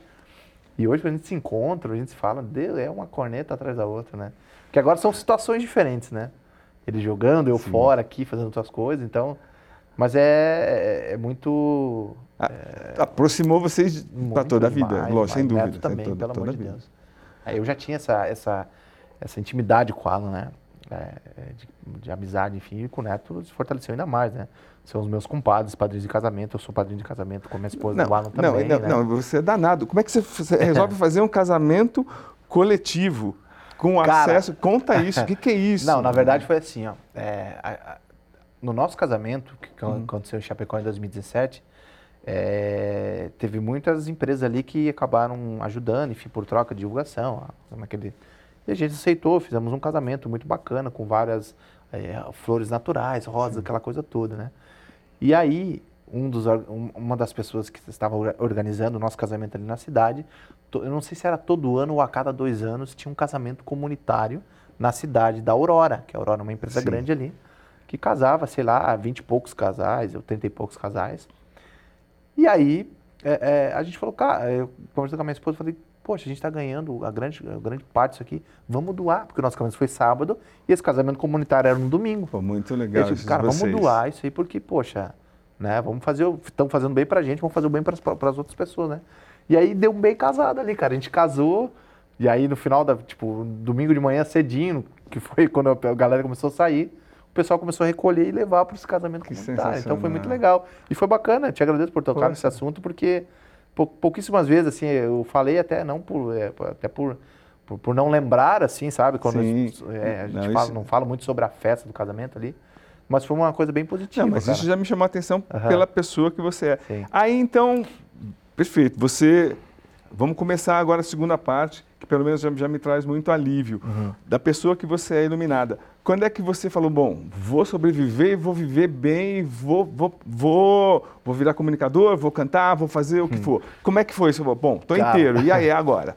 E hoje a gente se encontra, a gente se fala, Deus, é uma corneta atrás da outra, né? Porque agora são situações diferentes, né? Ele jogando, eu Sim. fora aqui, fazendo outras coisas, então... Mas é, é, é muito é, Aproximou vocês para toda a vida, lógico, sem dúvida. Neto também, toda, pelo toda amor de Deus. Eu já tinha essa, essa, essa intimidade com o Alan, né? É, de, de, amizade, enfim, e com o Neto se fortaleceu ainda mais, né? São os meus compadres, padrinhos de casamento, eu sou padrinho de casamento com minha esposa, não, o Alan também. Não, né? não, você é danado. Como é que você, você resolve fazer um casamento coletivo? Com Cara, acesso, conta isso, o que, que, é isso? Não, na verdade foi assim, ó. É, a, a, no nosso casamento, que uhum. aconteceu em Chapecó em 2017, é, teve muitas empresas ali que acabaram ajudando, enfim, por troca de divulgação. Naquele... E a gente aceitou, fizemos um casamento muito bacana, com várias é, flores naturais, rosas, aquela coisa toda, né? E aí, um dos, uma das pessoas que estava organizando o nosso casamento ali na cidade, eu não sei se era todo ano ou a cada dois anos, tinha um casamento comunitário na cidade da Aurora, que a Aurora é uma empresa Sim. grande ali, que casava, sei lá, vinte e poucos casais, ou trinta e poucos casais. E aí, é, é, a gente falou, cara, eu conversei com a minha esposa, falei, poxa, a gente está ganhando a grande, a grande parte disso aqui, vamos doar, porque o nosso casamento foi sábado e esse casamento comunitário era no domingo. Pô, muito legal. Disse, cara, vamos doar isso aí, porque, poxa, né, vamos fazer, estão fazendo bem pra gente, vamos fazer o bem para as outras pessoas, né? E aí deu um bem casado ali, cara. A gente casou, e aí no final, da, tipo, domingo de manhã cedinho, que foi quando a galera começou a sair, pessoal começou a recolher e levar para esse casamento que comunitário. Então foi muito legal. E foi bacana, te agradeço por tocar Poxa. nesse assunto, porque pouquíssimas vezes, assim, eu falei até não por, é, até por, por, por, não lembrar, assim, sabe? Quando é, a gente não, fala, isso... não fala muito sobre a festa do casamento ali. Mas foi uma coisa bem positiva. Não, mas cara. isso já me chamou a atenção uhum. pela pessoa que você é. Sim. Aí então, perfeito. Você. Vamos começar agora a segunda parte, que pelo menos já, já me traz muito alívio. Uhum. Da pessoa que você é iluminada. Quando é que você falou, bom, vou sobreviver, vou viver bem, vou, vou, vou, vou virar comunicador, vou cantar, vou fazer o que hum. for. Como é que foi? Falou, bom, tô Cara. inteiro, e aí, agora?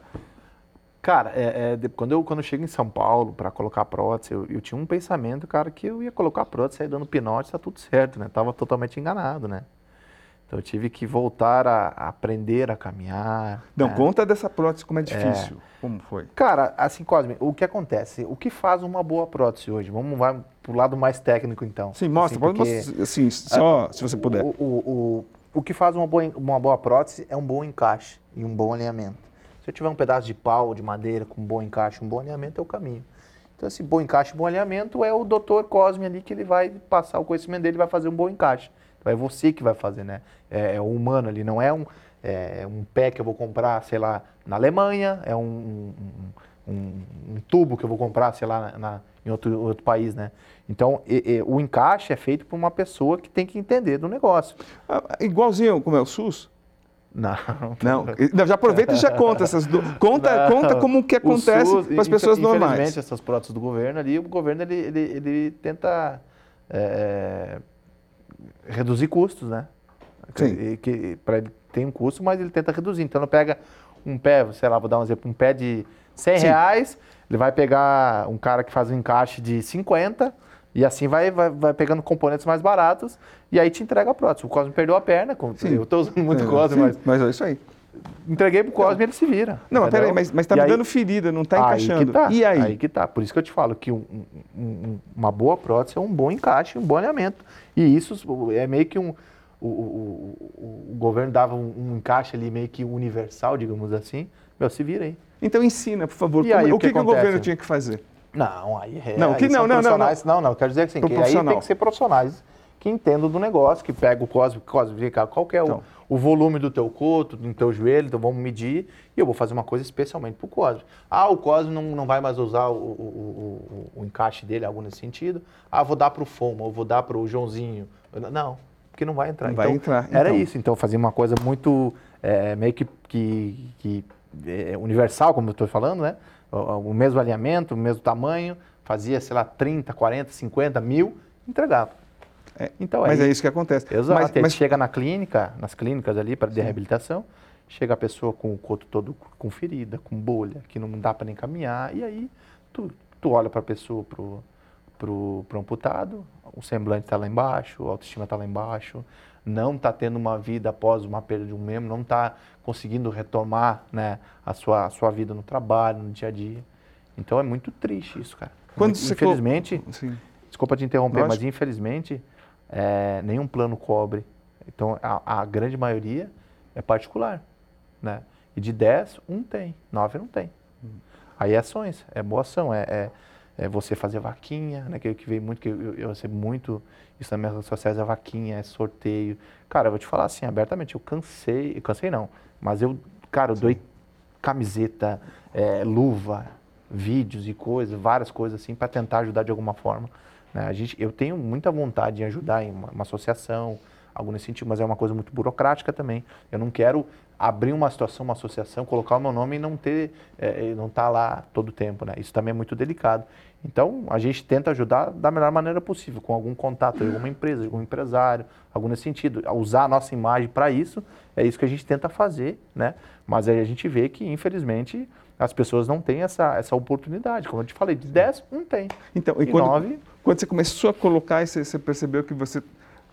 Cara, é, é, quando, eu, quando eu chego em São Paulo para colocar prótese, eu, eu, tinha um pensamento, cara, que eu ia colocar prótese, sair dando pinote, tá tudo certo, né? Tava totalmente enganado, né? Então eu tive que voltar a, a aprender a caminhar. Não, né? conta dessa prótese como é difícil. É. Como foi? Cara, assim, Cosme, o que acontece? O que faz uma boa prótese hoje? Vamos vai pro lado mais técnico, então. Sim, mostra, assim, porque, assim, só a, se você puder. O, o, o, o que faz uma boa, uma boa prótese é um bom encaixe e um bom alinhamento. Se eu tiver um pedaço de pau, de madeira, com um bom encaixe, um bom alinhamento, é o caminho. Então, esse bom encaixe, bom alinhamento é o doutor Cosme ali que ele vai passar o conhecimento dele, vai fazer um bom encaixe. Então, é você que vai fazer, né? É, é o humano ali, não é um, é um pé que eu vou comprar, sei lá, na Alemanha, é um, um, um, tubo que eu vou comprar, sei lá, na, na, em outro, outro país, né? Então, e, e, o encaixe é feito por uma pessoa que tem que entender do negócio. Ah, igualzinho como é o SUS? Não. Não. não. Já aproveita e já conta essas do... conta, não. conta como que acontece SUS, com as pessoas normais. Infelizmente, essas próteses do governo ali, o governo ele, ele, ele tenta é, reduzir custos, né? Sim. Que, que para ele tem um custo, mas ele tenta reduzir. Então, ele pega um pé, sei lá, vou dar um exemplo, um pé de 100 Sim. reais, ele vai pegar um cara que faz um encaixe de 50 e assim vai, vai, vai pegando componentes mais baratos e aí te entrega a prótese. O Cosme perdeu a perna, Sim. eu estou usando muito é, Cosme, mas... Mas é isso aí. Entreguei pro Cosme e ele se vira. Não, mas peraí, mas, mas tá e me aí, dando ferida, não tá encaixando. Tá, e aí? Aí que tá. Por isso que eu te falo que um, um, uma boa prótese é um bom encaixe, um bom alinhamento. E isso é meio que um o, o, o, governo dava um, um, encaixe ali meio que universal, digamos assim. Meu, se vira aí. Então ensina, por favor. Como, aí, o que, que, que o governo tinha que fazer? Não, aí é. Não, que não, não, não, não. Não, não, quero dizer assim, que aí tem que ser profissionais que entendam do negócio, que pega o cosme, cosme, qual que é então. o, o, volume do teu coto, do teu joelho, então vamos medir e eu vou fazer uma coisa especialmente para o cosme. Ah, o cosme não, não vai mais usar o, o, o, o encaixe dele, algo nesse sentido. Ah, vou dar para o Foma, ou vou dar para o Joãozinho. Não, porque não vai entrar. Não então, vai entrar. Era então. isso. Então, fazia uma coisa muito é, meio que, que, que é, universal, como eu estou falando, né? O, o, mesmo alinhamento, o mesmo tamanho, fazia, sei lá, 30, 40, 50 mil, entregava. É, então, mas é isso que acontece. Exato. Mas, mas... chega na clínica, nas clínicas ali para de reabilitação, chega a pessoa com o coto todo com ferida, com bolha, que não dá para nem caminhar, e aí tu, tu olha para a pessoa, pro pro, pro amputado, o semblante está lá embaixo, a autoestima está lá embaixo, não está tendo uma vida após uma perda de um membro, não está conseguindo retomar né, a, sua, a sua vida no trabalho, no dia a dia. Então é muito triste isso, cara. Quando infelizmente, Sim. desculpa te interromper, mas infelizmente é, nenhum plano cobre. Então a, a, grande maioria é particular. Né? E de 10, um tem, 9 não tem. Hum. Aí é ações, é boa ação, é, é é você fazer vaquinha, né? Que, que veio muito, que eu, eu recebo muito isso nas minhas redes sociais, é vaquinha, é sorteio. Cara, eu vou te falar assim, abertamente, eu cansei, eu cansei não, mas eu, cara, eu Sim. camiseta, é, luva, vídeos e coisas, várias coisas assim, para tentar ajudar de alguma forma. Né? A gente, eu tenho muita vontade em ajudar em uma, uma associação, algo nesse sentido, mas é uma coisa muito burocrática também. Eu não quero abrir uma situação, uma associação, colocar o meu nome e não ter, é, não estar tá lá todo o tempo, né? Isso também é muito delicado. Então, a gente tenta ajudar da melhor maneira possível, com algum contato de alguma empresa, de algum empresário, algo nesse sentido. Usar a nossa imagem para isso, é isso que a gente tenta fazer, né? Mas aí a gente vê que, infelizmente, as pessoas não têm essa, essa oportunidade. Como eu te falei, de 10, não tem. Então, e, e quando, 9... quando você começou a colocar, você, você percebeu que você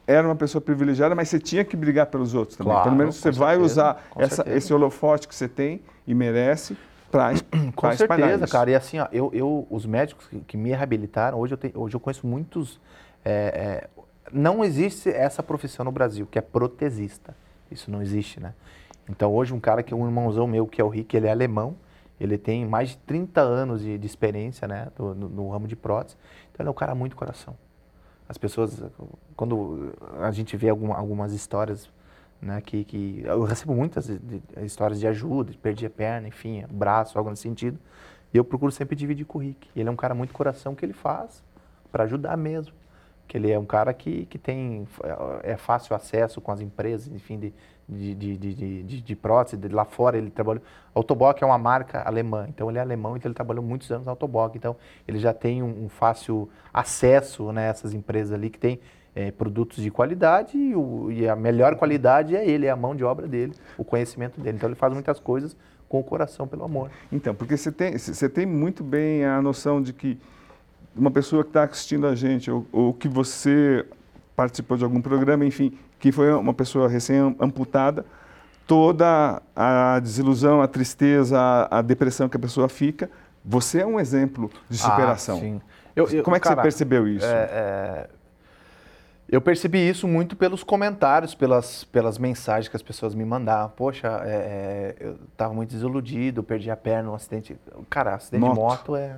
era uma pessoa privilegiada, mas você tinha que brigar pelos outros também. Claro, Pelo menos você vai usar essa, esse holofote que você tem e merece para Com certeza, isso. cara. E assim, ó, eu, eu, os médicos que, me reabilitaram, hoje eu, tenho, hoje eu conheço muitos. É, é, não existe essa profissão no Brasil, que é protesista. Isso não existe, né? Então hoje um cara que é um irmãozão meu, que é o Rick, ele é alemão, ele tem mais de 30 anos de, de experiência né, no, no, no, ramo de prótese. Então ele é um cara muito coração. As pessoas, quando a gente vê algum, algumas histórias, né, que, que eu recebo muitas histórias de ajuda, de perder a perna, enfim, braço, algo nesse sentido. E eu procuro sempre dividir com o Rick. Ele é um cara muito coração que ele faz para ajudar mesmo que ele é um cara que, que tem é fácil acesso com as empresas, enfim, de, de, de, de, de, de prótese. De lá fora ele trabalhou. Autobock é uma marca alemã, então ele é alemão, então ele trabalhou muitos anos na Autobock. Então ele já tem um, um fácil acesso né, essas empresas ali que tem é, produtos de qualidade e, o, e, a melhor qualidade é ele, é a mão de obra dele, o conhecimento dele. Então ele faz muitas coisas com o coração, pelo amor. Então, porque você tem, você tem muito bem a noção de que uma pessoa que está assistindo a gente, ou, ou, que você participou de algum programa, enfim, que foi uma pessoa recém-amputada, toda a desilusão, a tristeza, a, a, depressão que a pessoa fica, você é um exemplo de ah, superação. Ah, sim. Eu, eu, Como é que cara, você percebeu isso? É, é, eu percebi isso muito pelos comentários, pelas, pelas mensagens que as pessoas me mandavam. Poxa, é, é eu estava muito desiludido, perdi a perna num acidente. Cara, acidente moto. de moto é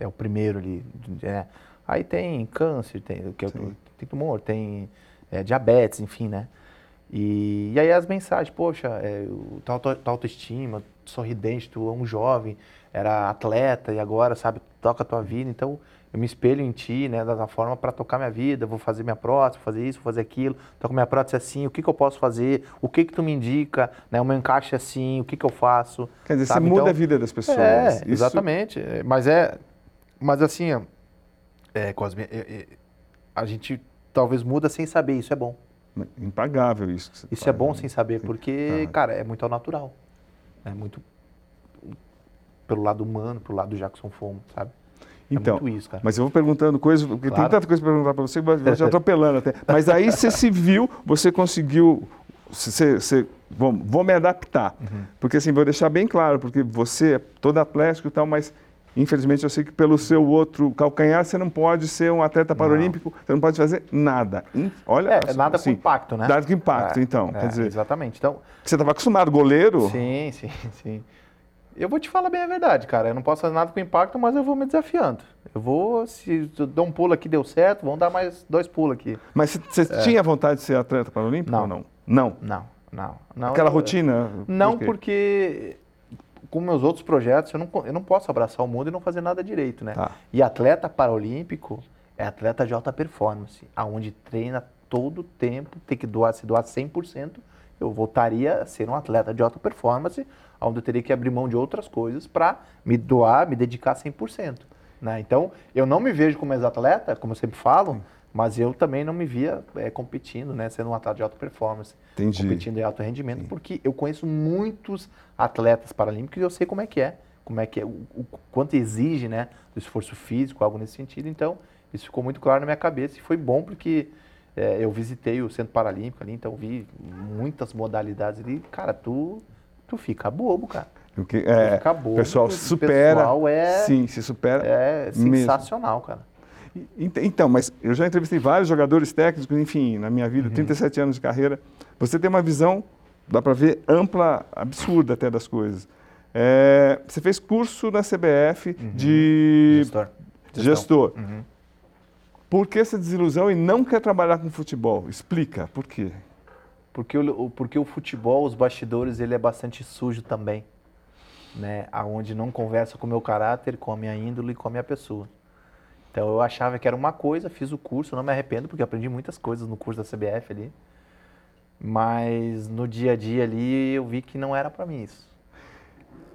é o primeiro ali. É. Aí tem câncer, tem, que, é tem tumor, tem é, diabetes, enfim, né? E, e, aí as mensagens, poxa, é, tua, tua autoestima, sorridente, tu é um jovem, era atleta e agora, sabe, toca a tua vida. Então, eu me espelho em ti, né, da forma para tocar minha vida, vou fazer minha prótese, vou fazer isso, vou fazer aquilo, tô com minha prótese assim, o que, que eu posso fazer, o que que tu me indica, né, o meu encaixe é assim, o que que eu faço. Quer dizer, sabe? você muda então, a vida das pessoas. É, isso... exatamente. Mas é, mas assim, é, Cosme, é, é, a gente talvez muda sem saber, isso é bom. Impagável isso. isso paga, é bom né? sem saber, porque, ah. cara, é muito ao natural. É muito pelo lado humano, pelo lado do Jackson Fomo, sabe? É então, é isso, mas eu vou perguntando coisas, porque claro. tem tanta coisa para perguntar para você, mas vou te atropelando até. Mas aí você se viu, você conseguiu, você, você vou, vou me adaptar, uhum. porque assim, vou deixar bem claro, porque você é todo atlético e tal, mas Infelizmente, eu sei que pelo seu outro calcanhar, você não pode ser um atleta paralímpico, você não pode fazer nada. Olha, é, nada assim, com impacto, né? Nada com impacto, é, então. É, quer dizer, exatamente. Então, você estava acostumado, goleiro? Sim, sim, sim. Eu vou te falar bem a verdade, cara. Eu não posso fazer nada com impacto, mas eu vou me desafiando. Eu vou, se eu dou um pulo aqui deu certo, vamos dar mais dois pulos aqui. Mas você é. tinha vontade de ser atleta paralímpico não. ou não? Não. Não, não. não Aquela eu, rotina? Não, por porque com meus outros projetos, eu não, eu não posso abraçar o mundo e não fazer nada direito, né? Tá. E atleta paralímpico é atleta de alta performance, aonde treina todo o tempo, tem que doar, se doar 100%, eu voltaria a ser um atleta de alta performance, onde eu teria que abrir mão de outras coisas para me doar, me dedicar 100%. Né? Então, eu não me vejo como ex-atleta, como eu sempre falo, mas eu também não me via é, competindo, né, sendo um atleta de alta performance, Entendi. competindo em alto rendimento, Sim. porque eu conheço muitos atletas paralímpicos e eu sei como é que é, como é que é, o, o, quanto exige, né, do esforço físico, algo nesse sentido. Então, isso ficou muito claro na minha cabeça e foi bom porque é, eu visitei o Centro Paralímpico ali, então vi muitas modalidades ali. Cara, tu, tu fica bobo, cara. O que, é, o pessoal supera. O pessoal é, sim, se supera. É sensacional, mesmo. cara. Então, mas eu já entrevistei vários jogadores técnicos, enfim, na minha vida, uhum. 37 anos de carreira. Você tem uma visão, dá para ver, ampla, absurda até das coisas. É, você fez curso na CBF uhum. de gestor. gestor. Uhum. Por que essa desilusão e não quer trabalhar com futebol? Explica, por quê? Porque o, porque o futebol, os bastidores, ele é bastante sujo também. Né? Onde não conversa com o meu caráter, com a minha índole e com a minha pessoa. Então eu achava que era uma coisa, fiz o curso, não me arrependo porque aprendi muitas coisas no curso da CBF ali. Mas no dia a dia ali eu vi que não era para mim isso.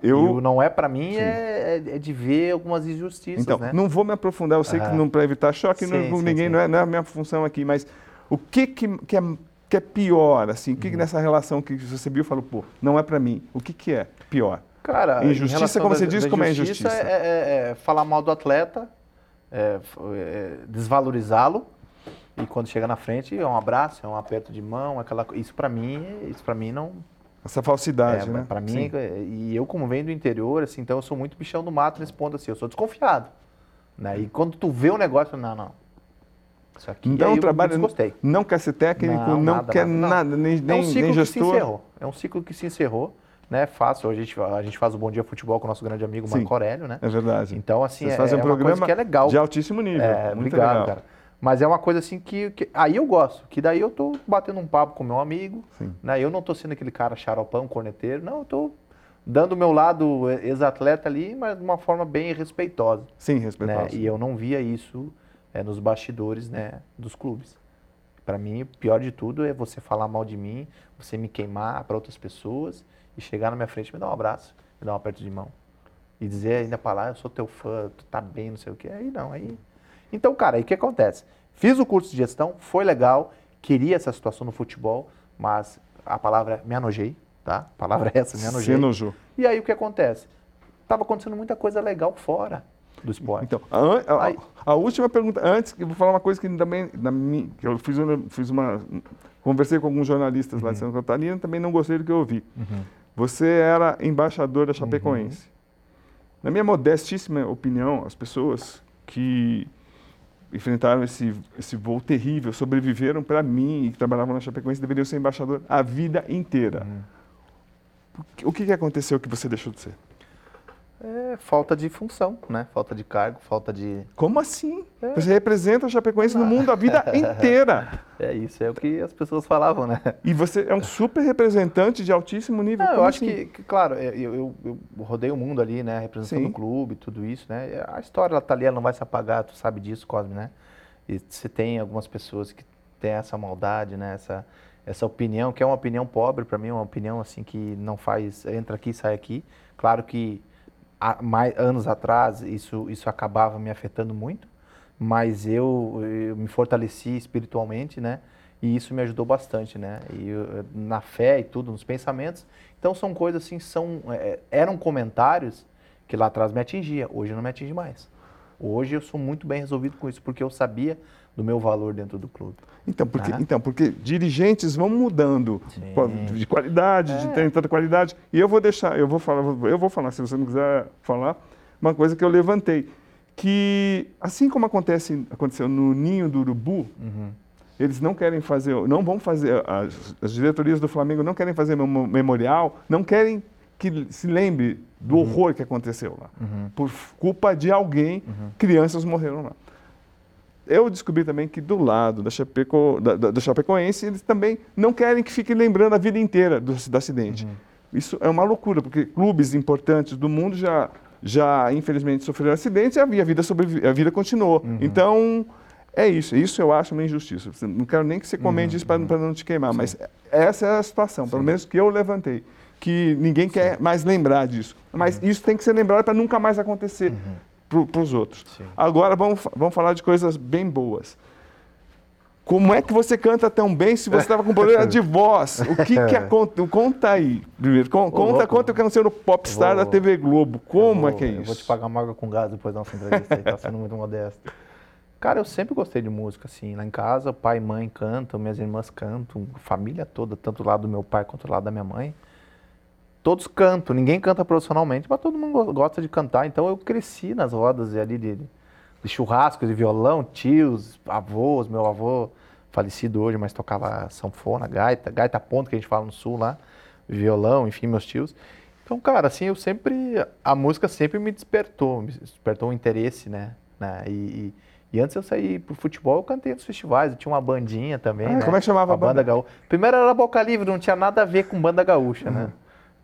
Eu... E o não é para mim é, é, é, de ver algumas injustiças, então, né? não vou me aprofundar, eu sei que não para evitar choque, sim, não, sim, ninguém sim. Não, é, não é a minha função aqui, mas o que que, que, é, que é pior, assim, o que, uhum. que nessa relação que você viu falou, pô, não é para mim, o que que é pior? Cara, injustiça, como você diz, como é injustiça? É, é, é falar mal do atleta, é, é, desvalorizá-lo e quando chega na frente é um abraço, é um aperto de mão, aquela isso para mim, isso para mim não Essa falsidade, é, né? Para mim, é, e eu como venho do interior, assim, então eu sou muito bichão do mato nesse ponto assim, eu sou desconfiado. Né? E quando tu vê o negócio, não, não. Isso aqui então, o trabalho não quer ser técnico, não, não nada, quer nada, nada, nem, nem, é um ciclo nem gestor. Que se encerrou. É um ciclo que se encerrou né? Fácil. A gente, a gente faz o Bom Dia Futebol com o nosso grande amigo Marco Aurélio, né? É verdade. Então, assim, Vocês é, fazem um é programa que é legal. De altíssimo nível. É, muito obrigado, legal. cara. Mas é uma coisa assim que, que, Aí eu gosto, que daí eu tô batendo um papo com meu amigo. Sim. Né? Eu não tô sendo aquele cara xaropão, corneteiro. Não, eu tô dando o meu lado ex-atleta ali, mas de uma forma bem respeitosa. Sim, respeitosa. Né? E eu não via isso é, nos bastidores né, dos clubes. Para mim, o pior de tudo é você falar mal de mim, você me queimar para outras pessoas e chegar na minha frente, me dar um abraço, me dar um aperto de mão. E dizer ainda para lá, eu sou teu fã, tu tá bem, não sei o quê. Aí não, aí. Então, cara, aí o que acontece? Fiz o curso de gestão, foi legal, queria essa situação no futebol, mas a palavra me anojei, tá? A palavra é essa, me anojei. Se enojou. E aí o que acontece? Tava acontecendo muita coisa legal fora do esporte. Então, a, a, a, última pergunta, antes, eu vou falar uma coisa que também, na que eu fiz, uma, fiz uma, conversei com alguns jornalistas uhum. lá de uhum. Santa Catarina, também não gostei do que eu ouvi. Uhum. Você era embaixador da Chapecoense. Uhum. Na minha modestíssima opinião, as pessoas que enfrentaram esse, esse voo terrível, sobreviveram para mim e que trabalhavam na Chapecoense, deveriam ser embaixador a vida inteira. Uhum. O que, que aconteceu que você deixou de ser? É falta de função, né? Falta de cargo, falta de. Como assim? É. Você representa a Chapecoense ah. no mundo a vida inteira. É isso, é o que as pessoas falavam, né? E você é um super representante de altíssimo nível. Não, eu acho assim? que, que, claro, é, eu, eu, eu, rodei o mundo ali, né? Representando Sim. o clube, tudo isso, né? A história ela tá ali, ela não vai se apagar, tu sabe disso, Cosme, né? E você tem algumas pessoas que têm essa maldade, né? Essa, essa opinião, que é uma opinião pobre para mim, uma opinião assim que não faz, entra aqui, sai aqui. Claro que mais, anos atrás isso, isso acabava me afetando muito, mas eu, eu me fortaleci espiritualmente, né? E isso me ajudou bastante, né? E eu, na fé e tudo, nos pensamentos. Então são coisas assim, são, é, eram comentários que lá atrás me atingia, hoje não me atinge mais. Hoje eu sou muito bem resolvido com isso, porque eu sabia do meu valor dentro do clube. Então, porque, ah. então, porque dirigentes vão mudando Sim. de qualidade, é. de ter tanta qualidade. E eu vou deixar, eu vou falar, eu vou falar, se você não quiser falar, uma coisa que eu levantei. Que assim como acontece, aconteceu no ninho do urubu, uhum. eles não querem fazer, não vão fazer, as, as, diretorias do Flamengo não querem fazer um memorial, não querem que se lembre do uhum. horror que aconteceu lá. Uhum. Por culpa de alguém, uhum. crianças morreram lá eu descobri também que do lado da, Chapeco, da, da, do Chapecoense, eles também não querem que fique lembrando a vida inteira do, do acidente. Uhum. Isso é uma loucura, porque clubes importantes do mundo já, já infelizmente, sofreram acidentes e a vida, sobrevive, a vida continuou. Uhum. Então, é isso. Isso eu acho uma injustiça. Não quero nem que você comente uhum. isso para não te queimar, Sim. mas essa é a situação, Sim. pelo menos que eu levantei. Que ninguém quer mais lembrar disso. Mas uhum. isso tem que ser lembrado para nunca mais acontecer. Uhum para os outros. Sim. Agora vamos, vamos falar de coisas bem boas. Como é que você canta tão bem se você estava com problema de voz? O que, que é? Conta, conta aí, primeiro. Conta, conta, conta o que aconteceu no Popstar vou, da TV Globo. Como vou, é que é isso? Eu vou te pagar uma água com gás depois da nossa entrevista aí, tá sendo muito modesto. Cara, eu sempre gostei de música, assim. Lá em casa, pai e mãe cantam, minhas irmãs cantam, família toda, tanto do lado do meu pai quanto do lado da minha mãe todos cantam, ninguém canta profissionalmente, mas todo mundo gosta de cantar. Então eu cresci nas rodas ali de, de churrasco, de violão, tios, avós, meu avô falecido hoje, mas tocava sanfona, gaita, gaita ponto que a gente fala no sul lá, violão, enfim, meus tios. Então, cara, assim, eu sempre, a música sempre me despertou, me despertou um interesse, né? né? E, e, e antes eu saí pro futebol, eu cantei nos festivais, eu tinha uma bandinha também, ah, né? Como é que chamava a banda? banda gaúcha. Primeiro era Boca Livre, não tinha nada a ver com banda gaúcha, né? uhum. né?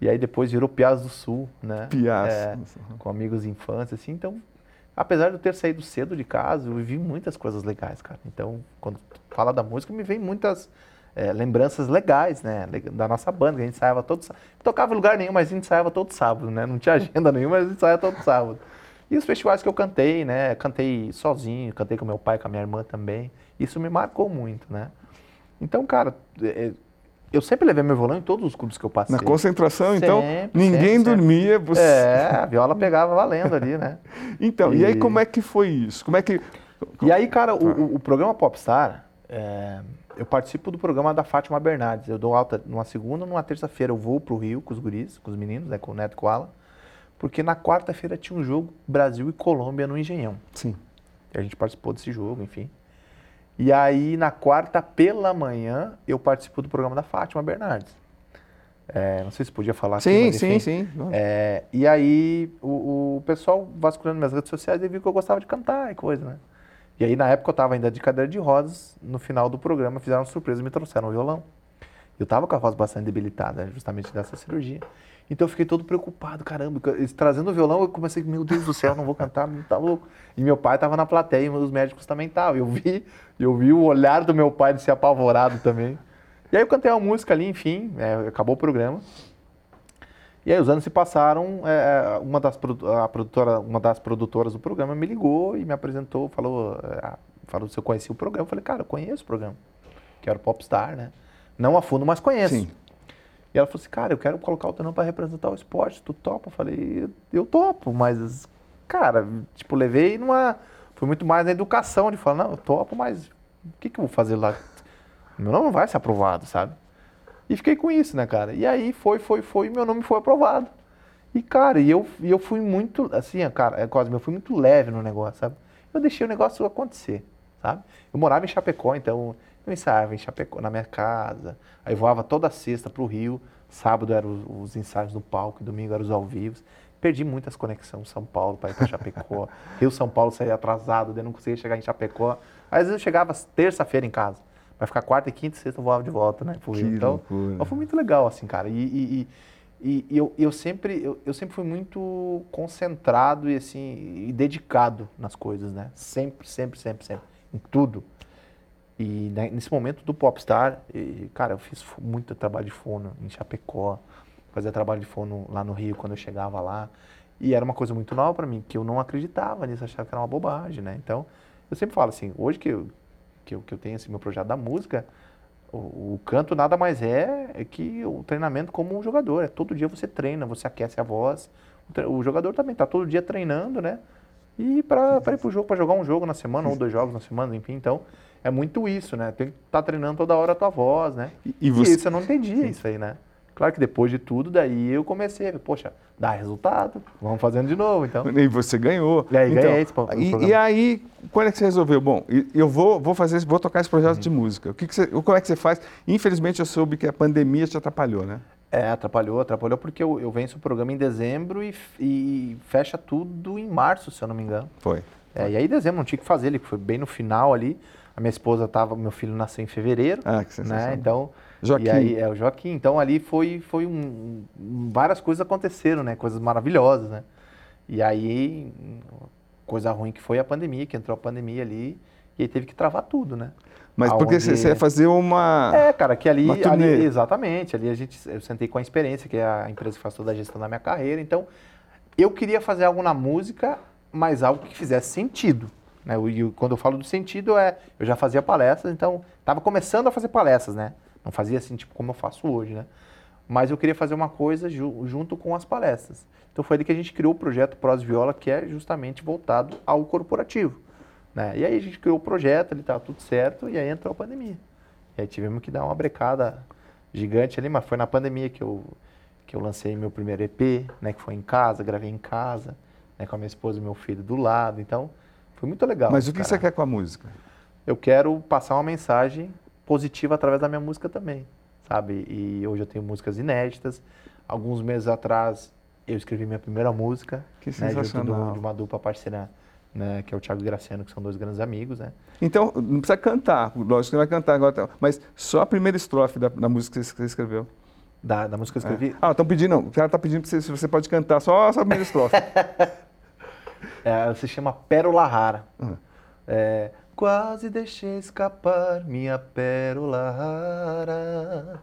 E aí depois virou Piás do Sul, né? Piás. É, com amigos de infância, assim. Então, apesar de eu ter saído cedo de casa, eu vivi muitas coisas legais, cara. Então, quando fala da música, me vem muitas é, lembranças legais, né? Da nossa banda, que a gente ensaiava todo sábado. Tocava em lugar nenhum, mas a gente ensaiava todo sábado, né? Não tinha agenda nenhuma, mas a gente ensaiava todo sábado. E os festivais que eu cantei, né? Cantei sozinho, cantei com meu pai, com a minha irmã também. Isso me marcou muito, né? Então, cara, é, eu sempre levei meu violão em todos os clubes que eu passei. Na concentração, então, sempre, então, ninguém sempre, dormia. Sempre. Você... É, a viola pegava valendo ali, né? então, e... e... aí como é que foi isso? Como é que... E aí, cara, o, o programa Popstar, é, eu participo do programa da Fátima Bernardes. Eu dou alta numa segunda, numa terça-feira eu vou para o Rio com os guris, com os meninos, né, com o Neto e com o Alan, porque na quarta-feira tinha um jogo Brasil e Colômbia no Engenhão. Sim. A gente participou desse jogo, enfim. E aí, na quarta pela manhã, eu participo do programa da Fátima Bernardes. É, não sei se podia falar sim, aqui, mas, Sim, sim, é, E aí, o, o, pessoal vasculhando minhas redes sociais e viu que eu gostava de cantar e coisa, né? E aí, na época, eu estava ainda de cadeira de rodas. No final do programa, fizeram uma surpresa e me trouxeram um violão. Eu estava com a voz bastante debilitada, justamente dessa cirurgia. Então eu fiquei todo preocupado, caramba. Trazendo o violão, eu comecei, meu Deus do céu, não vou cantar, tá louco. E meu pai estava na plateia e os médicos também estavam. Eu vi, eu vi o olhar do meu pai de ser apavorado também. E aí eu cantei uma música ali, enfim, é, acabou o programa. E aí os anos se passaram, é, é uma, das, a produtora, uma das produtoras do programa me ligou e me apresentou, falou, é, falou se eu conhecia o programa. Eu falei, cara, eu conheço o programa, que era o Popstar, né? Não a fundo, mas conheço. Sim. E ela falou assim, cara, eu quero colocar o teu nome para representar o esporte, tu topa? Eu falei, eu topo, mas, cara, tipo, levei numa... Foi muito mais na educação, de falar, não, eu topo, mas o que, que eu vou fazer lá? Meu nome não vai ser aprovado, sabe? E fiquei com isso, né, cara? E aí foi, foi, foi, e meu nome foi aprovado. E, cara, e eu, e eu fui muito, assim, cara, é quase, eu fui muito leve no negócio, sabe? Eu deixei o negócio acontecer, sabe? Eu morava em Chapecó, então eu ensaiava em Chapecó, na minha casa. Aí voava toda sexta para o Rio. Sábado eram os, os, ensaios no palco, domingo eram os ao vivo. Perdi muitas conexões São Paulo para ir para Chapecó. Rio São Paulo saía atrasado, daí não conseguia chegar em Chapecó. Às vezes eu chegava terça-feira em casa. Vai ficar quarta e quinta e sexta eu voava de volta, né? Pro Rio. Então, então, foi muito legal, assim, cara. E, e, e, e eu, eu, sempre, eu, eu, sempre fui muito concentrado e, assim, e dedicado nas coisas, né? Sempre, sempre, sempre, sempre. Em tudo. E né, nesse momento do Popstar, e, cara, eu fiz muito trabalho de fono em Chapecó, fazia trabalho de fono lá no Rio quando eu chegava lá. E era uma coisa muito nova para mim, que eu não acreditava nisso, achava que era uma bobagem, né? Então, eu sempre falo assim, hoje que eu, que eu, que eu tenho esse meu projeto da música, o, o, canto nada mais é, é que o treinamento como um jogador. É todo dia você treina, você aquece a voz. O, o jogador também está todo dia treinando, né? E para ir para o jogo, para jogar um jogo na semana, ou dois jogos na semana, enfim. Então, é muito isso, né? Tem que estar tá treinando toda hora a tua voz, né? E, e, você... e isso eu não entendia isso aí, né? Claro que depois de tudo, daí eu comecei a ver, poxa, dá resultado, vamos fazendo de novo, então. E você ganhou. E aí então, ganhei esse e, e, aí, quando é que você resolveu? Bom, eu vou, vou fazer, vou tocar esse projeto uhum. de música. O que, que você, como é que você faz? Infelizmente eu soube que a pandemia te atrapalhou, né? É, atrapalhou, atrapalhou porque eu, eu venço o programa em dezembro e, e fecha tudo em março, se eu não me engano. Foi. É, e aí dezembro não tinha que fazer, ele foi bem no final ali. A minha esposa estava, meu filho nasceu em fevereiro. Ah, que. Né? Então, Joaquim. E aí, é o Joaquim. Então ali foi, foi um, várias coisas aconteceram, né? Coisas maravilhosas, né? E aí, coisa ruim que foi a pandemia, que entrou a pandemia ali e aí teve que travar tudo, né? Mas Aonde... porque você ia fazer uma. É, cara, que ali, ali, Exatamente. Ali a gente, eu sentei com a experiência, que é a empresa que faz toda a gestão da minha carreira. Então, eu queria fazer algo na música, mas algo que fizesse sentido. Né? E quando eu falo do sentido, é eu já fazia palestras, então estava começando a fazer palestras, né? Não fazia assim, tipo, como eu faço hoje, né? Mas eu queria fazer uma coisa ju junto com as palestras. Então foi ali que a gente criou o projeto Pros Viola, que é justamente voltado ao corporativo. Né? E aí a gente criou o projeto, ele estava tudo certo, e aí entrou a pandemia. E aí tivemos que dar uma brecada gigante ali, mas foi na pandemia que eu, que eu lancei meu primeiro EP, né? Que foi em casa, gravei em casa, né, com a minha esposa e meu filho do lado. Então, foi muito legal. Mas o que cara. você quer com a música? Eu quero passar uma mensagem positiva através da minha música também, sabe? E hoje eu tenho músicas inéditas. Alguns meses atrás eu escrevi minha primeira música, que né, junto do, de uma dupla parceira, né, que é o Thiago Graciano, que são dois grandes amigos, né? Então, não precisa cantar, lógico que você vai cantar agora, tá, mas só a primeira estrofe da, da música que você escreveu. Da, da música que eu escrevi? É. Ah, estão pedindo, não, o cara está pedindo se você pode cantar só a primeira estrofe. É, se chama Pérola Rara. Uhum. É, Quase deixei escapar minha pérola rara.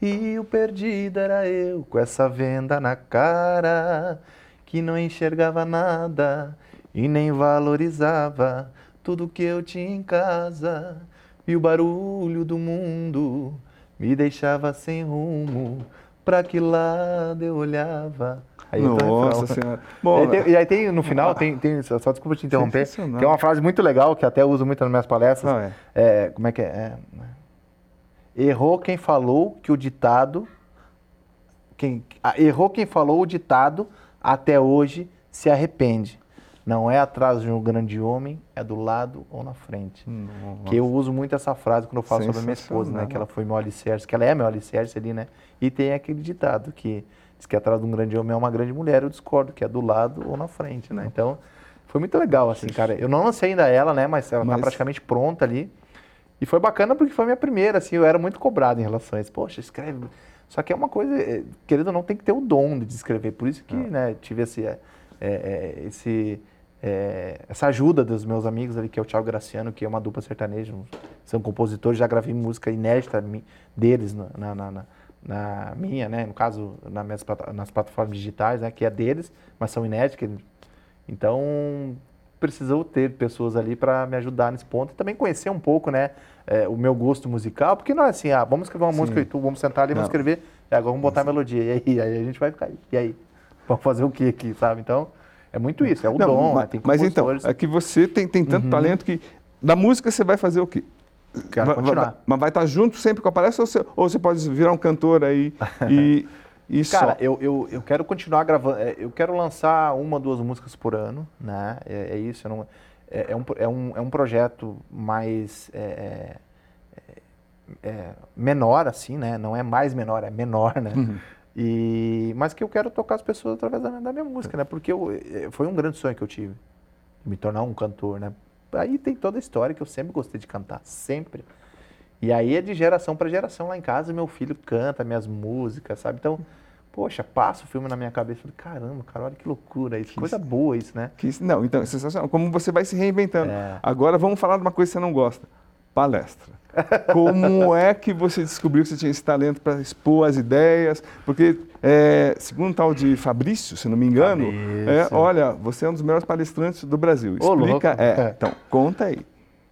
E o perdido era eu, com essa venda na cara, que não enxergava nada e nem valorizava tudo que eu tinha em casa. E o barulho do mundo me deixava sem rumo, pra que lado eu olhava Aí Nossa senhora. Bom, e, aí tem, e aí tem, no final, tem, tem, só desculpa te interromper, tem uma frase muito legal que até uso muito nas minhas palestras. Ah, é. É, como é que é? é Errou quem falou que o ditado. Quem, errou quem falou o ditado, até hoje se arrepende. Não é atrás de um grande homem, é do lado ou na frente. Nossa. Que eu uso muito essa frase quando eu falo sobre a minha esposa, né? Que ela foi meu alicerce, que ela é meu alicerce ali, né? E tem aquele ditado que diz que atrás de um grande homem é uma grande mulher, eu discordo, que é do lado ou na frente, né? Então, foi muito legal, assim, cara. Eu não lancei ainda ela, né? Mas ela tá mas... tá praticamente pronta ali. E foi bacana porque foi minha primeira, assim, eu era muito cobrado em relação a isso. Poxa, escreve. Só que é uma coisa, eh, querendo ou não, tem que ter o dom de escrever. Por isso que, ah. né, tive esse, é, é, esse é, essa ajuda dos meus amigos ali, que é o Thiago Graciano, que é uma dupla sertaneja, são compositores, já gravei música inédita deles na, na, na, na minha, né, no caso, na minhas, nas plataformas digitais, né, que é deles, mas são inéditas. Então, precisou ter pessoas ali para me ajudar nesse ponto e também conhecer um pouco, né, é, o meu gosto musical, porque não é assim, ah, vamos escrever uma Sim. música e tu, vamos sentar ali, vamos escrever, e agora vamos botar a melodia, e aí, aí a gente vai ficar, e aí? Vamos fazer o que aqui, sabe? Então, é muito isso, é o não, dom. Mas, né? mas então, é que você tem, tem tanto uhum. talento que da música você vai fazer o quê? Quero vai, continuar. Vai, mas vai estar junto sempre com a palestra ou você, ou você pode virar um cantor aí e, e Cara, eu, eu, eu quero continuar gravando, é, eu quero lançar uma, duas músicas por ano, né? É, é isso, não, é, é, um, é, um, é um projeto mais é, é, é, menor, assim, né? Não é mais menor, é menor, né? Uhum. E, mas que eu quero tocar as pessoas através da minha, da minha música, né? Porque eu, eh, foi um grande sonho que eu tive, me tornar um cantor, né? Aí tem toda a história que eu sempre gostei de cantar, sempre. E aí é de geração para geração lá em casa, meu filho canta minhas músicas, sabe? Então, poxa, passa o filme na minha cabeça, falei, caramba, cara, olha que loucura, isso, que coisa boa isso, né? Que, não, então, sensacional, como você vai se reinventando. É. Agora vamos falar de uma coisa que você não gosta, palestra. Como é que você descobriu que você tinha esse talento para expor as ideias? Porque, é, segundo o tal de Fabrício, se não me engano, é, olha, você é um dos melhores palestrantes do Brasil. Explica, Ô, é, então, conta aí.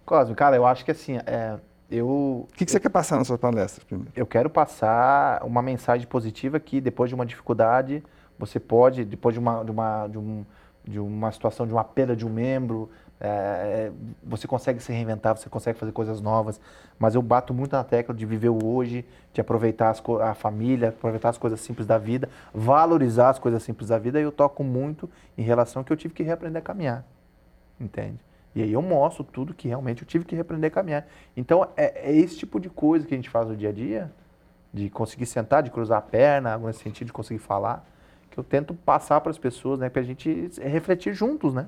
Cosme, cara, eu acho que assim, é, eu... O que, que você quer passar nas suas palestras primeiro? Eu quero passar uma mensagem positiva que depois de uma dificuldade, você pode, depois de uma, de uma, de um, de uma situação de uma perda de um membro, é, é, você consegue se reinventar, você consegue fazer coisas novas, mas eu bato muito na tecla de viver o hoje, de aproveitar a família, aproveitar as coisas simples da vida, valorizar as coisas simples da vida, e eu toco muito em relação que eu tive que reaprender a caminhar, entende? E aí eu mostro tudo que realmente eu tive que reaprender a caminhar. Então é, é esse tipo de coisa que a gente faz no dia a dia, de conseguir sentar, de cruzar a perna, nesse sentido, de conseguir falar, que eu tento passar para as pessoas, né, para a gente refletir juntos, né?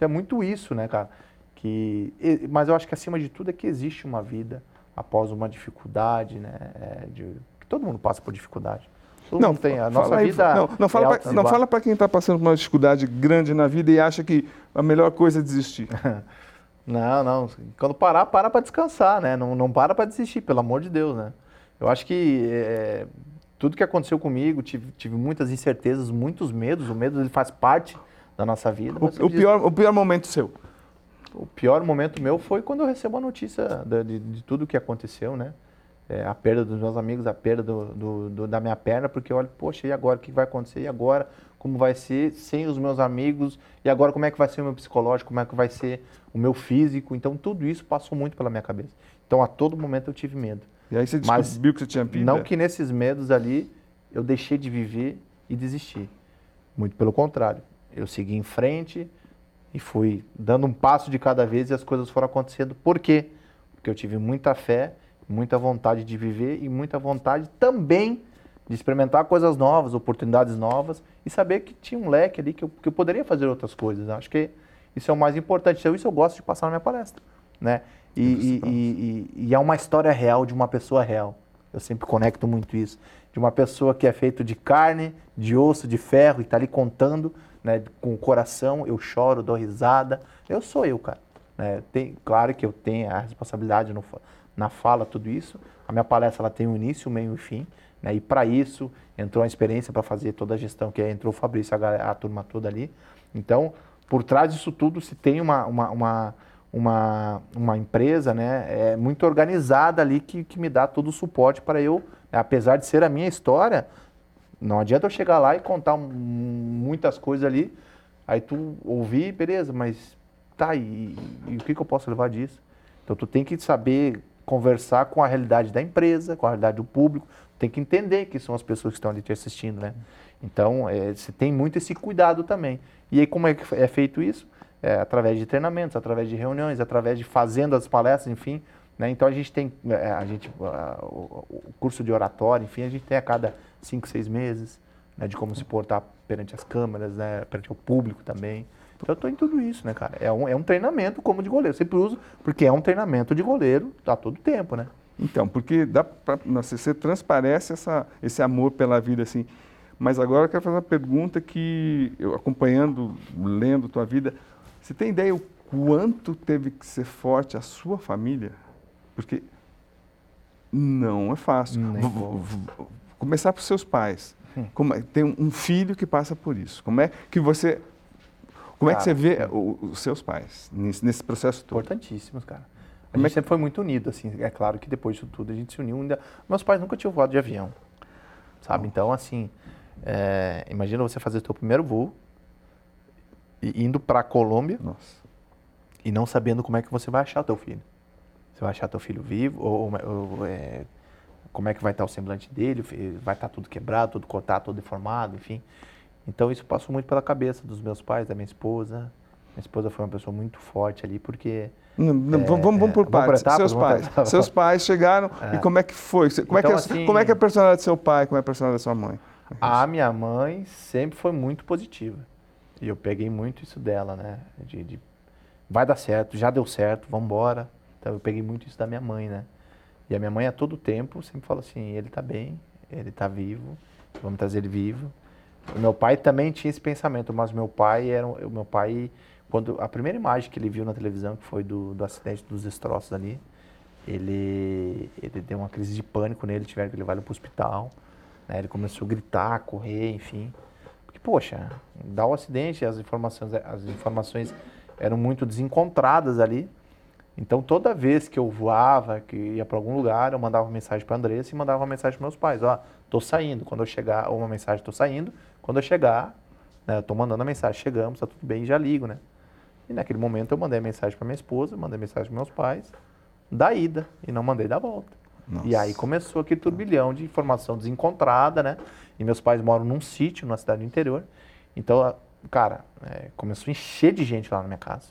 Então é muito isso, né, cara? Que, mas eu acho que acima de tudo é que existe uma vida após uma dificuldade, né? É, de, que todo mundo passa por dificuldade. Todo não, tem a nossa aí, vida. Não, não fala é pra, não fala para quem está passando por uma dificuldade grande na vida e acha que a melhor coisa é desistir. não, não. Quando parar, para para descansar, né? Não, não para para desistir, pelo amor de Deus, né? Eu acho que é, tudo que aconteceu comigo, tive, tive muitas incertezas, muitos medos. O medo ele faz parte da nossa vida. O, o pior, o pior momento seu? O pior momento meu foi quando eu recebo a notícia de, de, de tudo o que aconteceu, né? É, a perda dos meus amigos, a perda do, do, do, da minha perna, porque eu olho, poxa, e agora? O que vai acontecer? E agora? Como vai ser sem os meus amigos? E agora como é que vai ser o meu psicológico? Como é que vai ser o meu físico? Então tudo isso passou muito pela minha cabeça. Então a todo momento eu tive medo. E aí você descobriu que você tinha vida? Não que nesses medos ali eu deixei de viver e desistir. Muito pelo contrário eu segui em frente e fui dando um passo de cada vez e as coisas foram acontecendo. Por quê? Porque eu tive muita fé, muita vontade de viver e muita vontade também de experimentar coisas novas, oportunidades novas e saber que tinha um leque ali que eu, que eu poderia fazer outras coisas. Acho que isso é o mais importante. Então, isso eu gosto de passar na minha palestra. Né? E, e, e, e, é uma história real de uma pessoa real. Eu sempre conecto muito isso. De uma pessoa que é feito de carne, de osso, de ferro e está ali contando né, com o coração, eu choro, dou risada. Eu sou eu, cara. Né? Tem, claro que eu tenho a responsabilidade no, na fala, tudo isso. A minha palestra ela tem um início, meio e fim. Né? E para isso entrou a experiência para fazer toda a gestão, que é, entrou o Fabrício, a, a, turma toda ali. Então, por trás disso tudo, se tem uma, uma, uma, uma, uma empresa né, é muito organizada ali que, que me dá todo o suporte para eu, apesar de ser a minha história, não adianta eu chegar lá e contar muitas coisas ali, aí tu ouvir, beleza, mas tá, e, e o que, que eu posso levar disso? Então tu tem que saber conversar com a realidade da empresa, com a realidade do público. Tem que entender que são as pessoas que estão ali te assistindo, né? Então, é, você tem muito esse cuidado também. E aí, como é é feito isso? É, através de treinamentos, através de reuniões, através de fazendo as palestras, enfim. Né? Então, a gente tem é, a gente, o, curso de oratório, enfim, a gente tem a cada cinco, seis meses, né, de como se portar perante as câmeras, né, perante o público também. Então, eu estou em tudo isso, né, cara? É um, é um treinamento como de goleiro. Eu sempre uso, porque é um treinamento de goleiro a todo tempo, né? Então, porque dá pra, você transparece essa, esse amor pela vida, assim. Mas agora eu quero fazer uma pergunta que, eu acompanhando, lendo tua vida, você tem ideia o quanto teve que ser forte a sua família? Porque não é fácil. Começar por seus pais. Hum. Como é, tem um filho que passa por isso. Como é que você como é que você vê os seus pais nesse, nesse processo todo? Importantíssimos, cara. A Como gente é que... sempre foi muito unido, assim. É claro que depois disso tudo a gente se uniu. Ainda... Meus pais nunca tinham voado de avião, sabe? Então, assim, é, imagina você fazer o seu primeiro voo e indo para a Colômbia Nossa. e não sabendo como é que você vai achar o teu filho. Você vai achar teu filho vivo ou, ou é, como é que vai estar o semblante dele, vai estar tudo quebrado, tudo cortado, todo deformado, enfim. Então isso passou muito pela cabeça dos meus pais, da minha esposa. Minha esposa foi uma pessoa muito forte ali, porque não, não, é, vamos, vamos por partes. Etapas, seus pais. Seus pais chegaram é. e como é que foi? Como, então, é que é, assim, como é que é a personalidade do seu pai? Como é a personalidade da sua mãe? A minha mãe sempre foi muito positiva. E eu peguei muito isso dela, né? De, de vai dar certo, já deu certo, vamos embora. Então eu peguei muito isso da minha mãe, né? E a minha mãe a todo tempo sempre fala assim, ele está bem, ele está vivo, vamos trazer ele vivo. O meu pai também tinha esse pensamento, mas meu pai era o meu pai quando a primeira imagem que ele viu na televisão que foi do, do acidente dos destroços ali, ele ele deu uma crise de pânico nele, tiveram que levar ele para o hospital. Né? Ele começou a gritar, correr, enfim. Porque, poxa, dá o acidente, as informações, as informações eram muito desencontradas ali. Então, toda vez que eu voava, que ia para algum lugar, eu mandava uma mensagem para a Andressa e mandava uma mensagem para meus pais. Ó, tô saindo. Quando eu chegar, ou uma mensagem, tô saindo. Quando eu chegar, né, eu tô mandando a mensagem, chegamos, tá tudo bem, já ligo, né? E naquele momento eu mandei a mensagem para minha esposa, mandei a mensagem para meus pais, da ida, e não mandei da volta. Nossa. E aí começou aquele turbilhão de informação desencontrada, né? E meus pais moram num sítio, numa cidade do interior. Então, cara, é, começou a encher de gente lá na minha casa.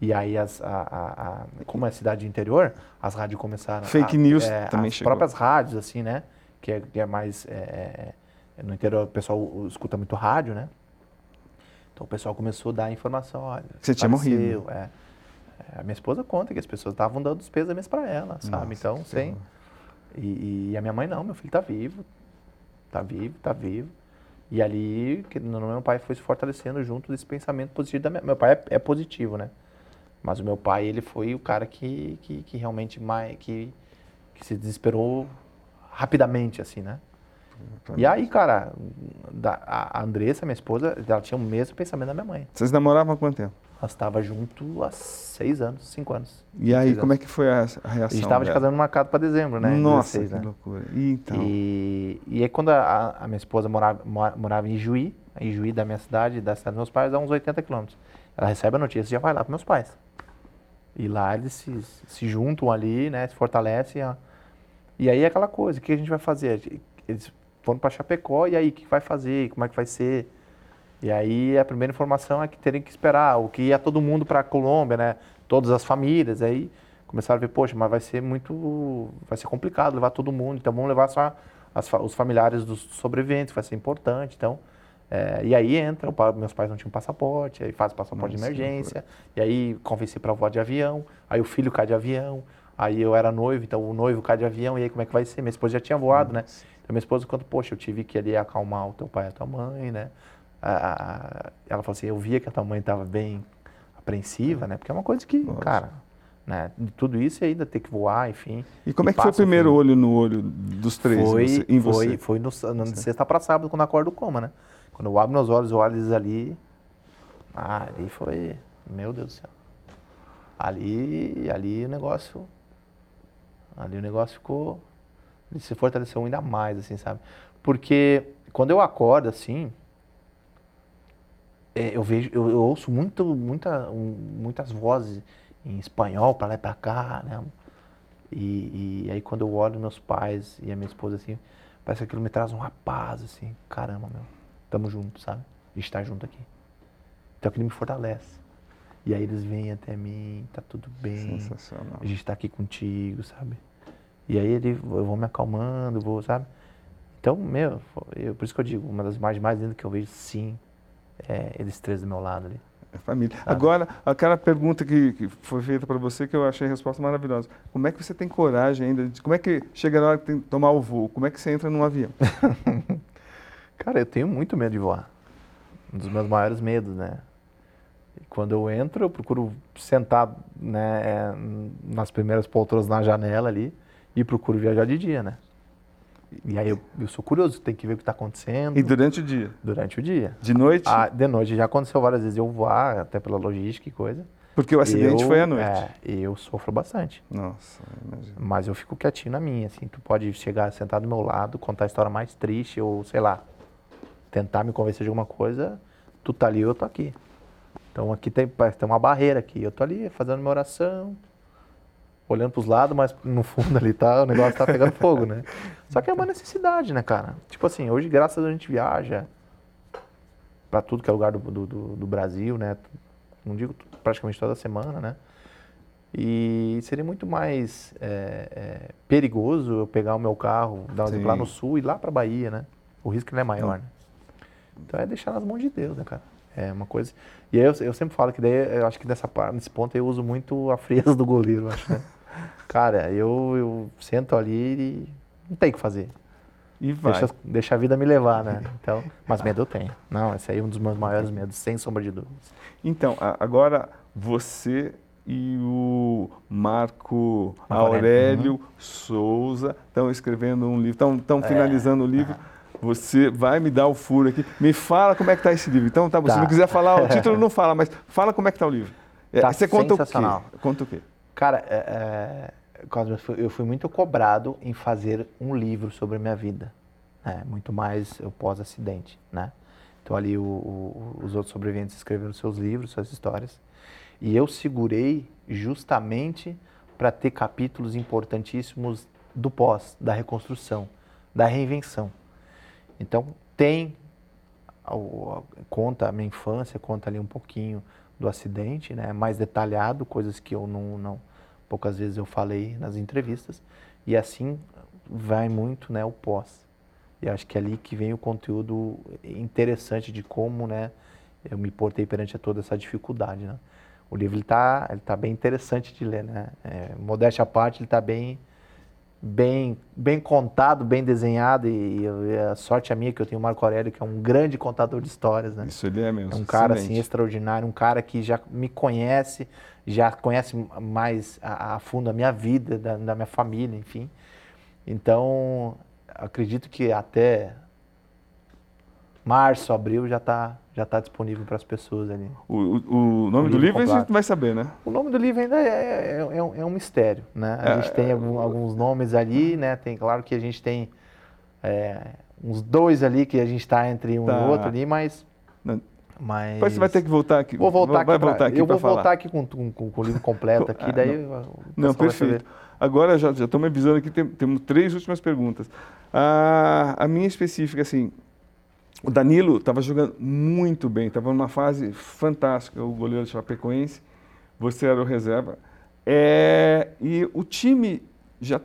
E aí, as, a, a, a, como é cidade interior, as rádios começaram... Fake news é, também as chegou. próprias rádios, assim, né? Que é, que é mais... É, é, no interior o pessoal escuta muito rádio, né? Então o pessoal começou a dar informação, olha... Você tinha morrido. É. A minha esposa conta que as pessoas estavam dando os pêsames para ela, sabe? Nossa, então, sem. E, e, a minha mãe não, meu filho está vivo, está vivo, está vivo. E ali, que, meu pai foi se fortalecendo junto desse pensamento positivo da minha, meu pai é, é, positivo, né? Mas o meu pai, ele foi o cara que, que, que realmente mais que, que se desesperou rapidamente, assim, né? E aí, cara, a Andressa, minha esposa, ela tinha o mesmo pensamento da minha mãe. Vocês namoravam há quanto tempo? Nós estava junto há seis anos, cinco anos. E aí, como é que foi a, a reação? A gente estava de casamento marcado para dezembro, né? Nossa, 16, que né? loucura. E, então? e, e aí, quando a, a, minha esposa morava, morava em Juí, em Juí da minha cidade, da cidade dos meus pais, dá uns 80 quilômetros. Ela recebe a notícia e já vai lá para meus pais. E lá eles se, se juntam ali, né? Se fortalecem. Ó. E aí é aquela coisa, o que a gente vai fazer? Eles foram para Chapecó, e aí, o que vai fazer? Como é que vai ser? E aí a primeira informação é que teriam que esperar, o que ia todo mundo para a Colômbia, né? Todas as famílias, aí começaram a ver, poxa, mas vai ser muito, vai ser complicado levar todo mundo, então vamos levar só as, os familiares dos sobreviventes, vai ser importante, então... É, e aí entra, meus pais não tinham passaporte, aí faz passaporte Nossa, de emergência, e aí convenci para voar de avião, aí o filho cai de avião, aí eu era noivo, então o noivo cai de avião, e aí como é que vai ser? Minha esposa já tinha voado, né? Nossa. né? Então minha esposa conta, poxa, eu tive que ali acalmar o teu pai e a tua mãe, né? ela falou assim, eu via que a tua mãe estava bem apreensiva, né? Porque é uma coisa que, Nossa. cara, né? De tudo isso e ainda ter que voar, enfim. E como e é que foi o primeiro olho no olho dos três foi, em foi, você? Foi no, no sexta para sábado, quando acordo coma, né? Quando eu abro meus olhos, olhos ali, ah, ali foi, meu Deus do céu. Ali, ali o negócio, ali o negócio ficou, ele se fortaleceu ainda mais, assim, sabe? Porque quando eu acordo, assim, é, eu vejo, eu, eu, ouço muito, muita, um, muitas vozes em espanhol para lá e para cá, né? E, e aí quando eu olho meus pais e a minha esposa assim, parece que aquilo me traz um rapaz, assim, caramba, meu, tamo junto, sabe? A gente tá junto aqui. Então aquilo me fortalece. E aí eles vêm até mim, tá tudo bem. Sensacional. A gente tá aqui contigo, sabe? E aí ele, eu vou me acalmando, vou, sabe? Então, meu, eu, por isso que eu digo, uma das imagens mais lindas que eu vejo, sim, é eles três do meu lado ali. É família. Sabe? Agora, aquela pergunta que, que foi feita para você, que eu achei a resposta maravilhosa. Como é que você tem coragem ainda? De, como é que chega na hora de tomar o voo? Como é que você entra num avião? Cara, eu tenho muito medo de voar. Um dos meus maiores medos, né? quando eu entro, eu procuro sentar né, é, nas primeiras poltronas na janela ali e procuro viajar de dia, né? E aí eu, eu sou curioso, tem que ver o que está acontecendo. E durante o dia? Durante o dia. De noite? Ah, de noite. Já aconteceu várias vezes eu voar, até pela logística e coisa. Porque o acidente eu, foi à noite? É, eu sofro bastante. Nossa, imagina. Mas eu fico quietinho na minha, assim. Tu pode chegar, sentar do meu lado, contar a história mais triste ou, sei lá, tentar me convencer de alguma coisa, tu tá ali, eu tô aqui. Então aqui tem, tem uma barreira aqui. Eu tô ali fazendo minha oração, olhando para os lados, mas no fundo ali tá, o negócio tá pegando fogo, né? Só que é uma necessidade, né, cara? Tipo assim, hoje, graças a Deus, a gente viaja para tudo que é lugar do, do, do, Brasil, né? Não digo praticamente toda semana, né? E seria muito mais é, é, perigoso eu pegar o meu carro, dar um exemplo lá no sul e ir lá para Bahia, né? O risco não é maior, né? Então é deixar nas mãos de Deus, né, cara? É uma coisa. E aí eu, eu sempre falo que daí eu acho que nessa nesse ponto eu uso muito a frieza do goleiro, acho, né? Cara, eu, eu sento ali e não tem o que fazer. E vai. Deixa, deixa, a vida me levar, né? Então, mas medo eu tenho. Não, esse aí é um dos meus maiores medos, sem sombra de dúvidas. Então, agora você e o Marco Aurélio uhum. Souza estão escrevendo um livro, estão é, finalizando o livro. Você vai me dar o furo aqui. Me fala como é que está esse livro. Então, tá, tá. se não quiser falar, o título não fala, mas fala como é que está o livro. É, tá você conta o quê? Conta o quê? Cara, é, é, eu fui muito cobrado em fazer um livro sobre a minha vida. Né? Muito mais o pós-acidente, né? Então ali o, o, os outros sobreviventes escreveram seus livros, suas histórias. E eu segurei justamente para ter capítulos importantíssimos do pós, da reconstrução, da reinvenção. Então, tem, conta a minha infância, conta ali um pouquinho do acidente, né? mais detalhado, coisas que eu não, não poucas vezes eu falei nas entrevistas, e assim vai muito né, o pós. E acho que é ali que vem o conteúdo interessante de como né, eu me portei perante a toda essa dificuldade. Né? O livro está ele tá bem interessante de ler. Né? É, modéstia à parte, ele está bem bem, bem contado, bem desenhado e, e, a sorte é minha que eu tenho o Marco Aurélio, que é um grande contador de histórias, né? Isso ele é mesmo. É um cara assim extraordinário, um cara que já me conhece, já conhece mais a, a fundo a minha vida, da, da minha família, enfim. Então, acredito que até março, abril já está já tá disponível para as pessoas ali. O, o, o nome o do livro, a gente vai saber, né? O nome do livro ainda é, é, é, um, é um, mistério, né? A é, gente tem algum, alguns nomes ali, né? Tem, claro que a gente tem é, uns dois ali que a gente está entre um tá. e outro ali, mas... Mas... Depois você vai ter que voltar aqui. Vou voltar vai aqui. Voltar aqui eu vou falar. voltar aqui com, com, com, o livro completo aqui, ah, daí. Não, não perfeito. Agora já estou me avisando aqui, tem, temos três últimas perguntas. A, a minha específica, assim, o Danilo estava jogando muito bem, estava numa fase fantástica, o goleiro de Chapecoense, você era o reserva. É, e o time já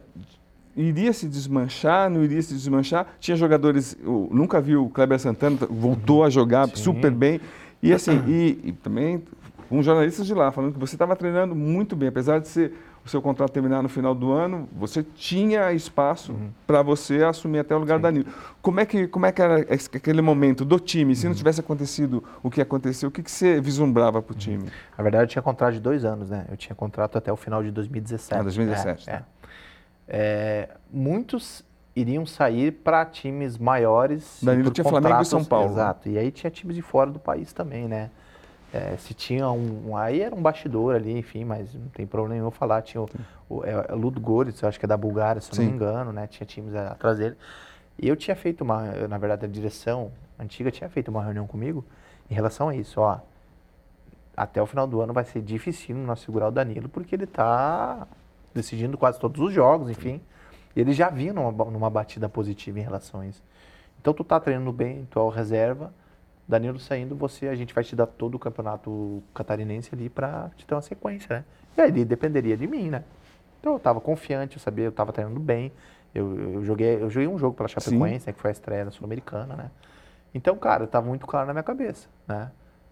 iria se desmanchar, não iria se desmanchar. Tinha jogadores, eu nunca vi o Kleber Santana, voltou a jogar Sim. super bem. E assim, e, e também com jornalistas de lá, falando que você estava treinando muito bem, apesar de ser o seu contrato terminar no final do ano, você tinha espaço uhum. para você assumir até o lugar Sim. da Nilo. Como é que como é que era aquele momento do time? Se uhum. não tivesse acontecido o que aconteceu, o que, que você vislumbrava para o uhum. time? Na verdade, eu tinha contrato de dois anos, né? Eu tinha contrato até o final de 2017. Ah, 2017. É, tá. é. É, muitos iriam sair para times maiores. Danilo tinha Flamengo e São Paulo. Exato. E aí tinha times de fora do país também, né? É, se tinha um, Aí era um bastidor ali, enfim, mas não tem problema nenhum falar. Tinha o, o é, é Ludogorets, acho que é da Bulgária, se Sim. não me engano, né? Tinha times atrás dele. E eu tinha feito uma. Na verdade, a direção antiga tinha feito uma reunião comigo em relação a isso. Ó, até o final do ano vai ser difícil nós segurar o Danilo, porque ele está decidindo quase todos os jogos, enfim. E ele já vinha numa, numa batida positiva em relação a isso. Então tu tá treinando bem, tu é o reserva, Danilo saindo, você, a gente vai te dar todo o campeonato catarinense ali para te ter uma sequência, né? E aí dependeria de mim, né? Então eu tava confiante, eu sabia, eu tava treinando bem. Eu, eu joguei, eu joguei um jogo pela Chapecoense, né, que foi a estreia da Sul-Americana, né? Então, cara, estava muito claro na minha cabeça, né?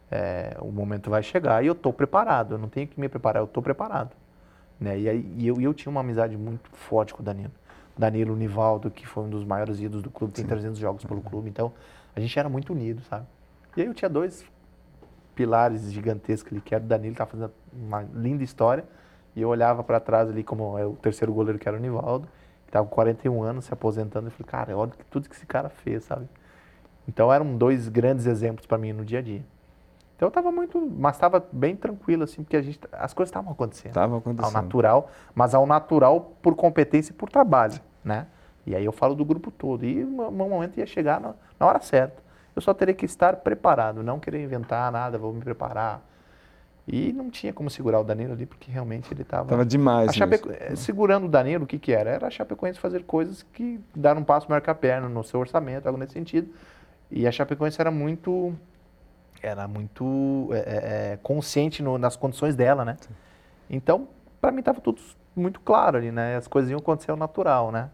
É, o momento vai chegar e eu estou preparado. Eu não tenho que me preparar, eu estou preparado. Né? E, aí, e eu, eu tinha uma amizade muito forte com o Danilo. Danilo Nivaldo, que foi um dos maiores ídolos do clube, tem Sim. 300 jogos pelo clube. Então, a gente era muito unido, sabe? E aí eu tinha dois pilares gigantescos ali, que era o Danilo, estava fazendo uma linda história, e eu olhava para trás ali como é o terceiro goleiro, que era o Nivaldo, que estava com 41 anos, se aposentando, e falei, cara, olha tudo que esse cara fez, sabe? Então eram dois grandes exemplos para mim no dia a dia. Então eu estava muito, mas estava bem tranquilo assim, porque a gente, as coisas estavam acontecendo. Estavam acontecendo. Ao natural, mas ao natural por competência e por trabalho, né? E aí eu falo do grupo todo. E o momento ia chegar na, na hora certa. Eu só teria que estar preparado, não querer inventar nada, vou me preparar. E não tinha como segurar o Danilo ali, porque realmente ele estava. Estava demais. Chapeco... Eh, segurando o Danilo, o que, que era? Era a Chapecoense fazer coisas que dar um passo maior que a perna no seu orçamento, algo nesse sentido. E a Chapecoense era muito era muito é, é, é, consciente no, nas condições dela, né? Sim. Então, para mim estava tudo muito claro ali, né? As coisas iam acontecer ao natural, né?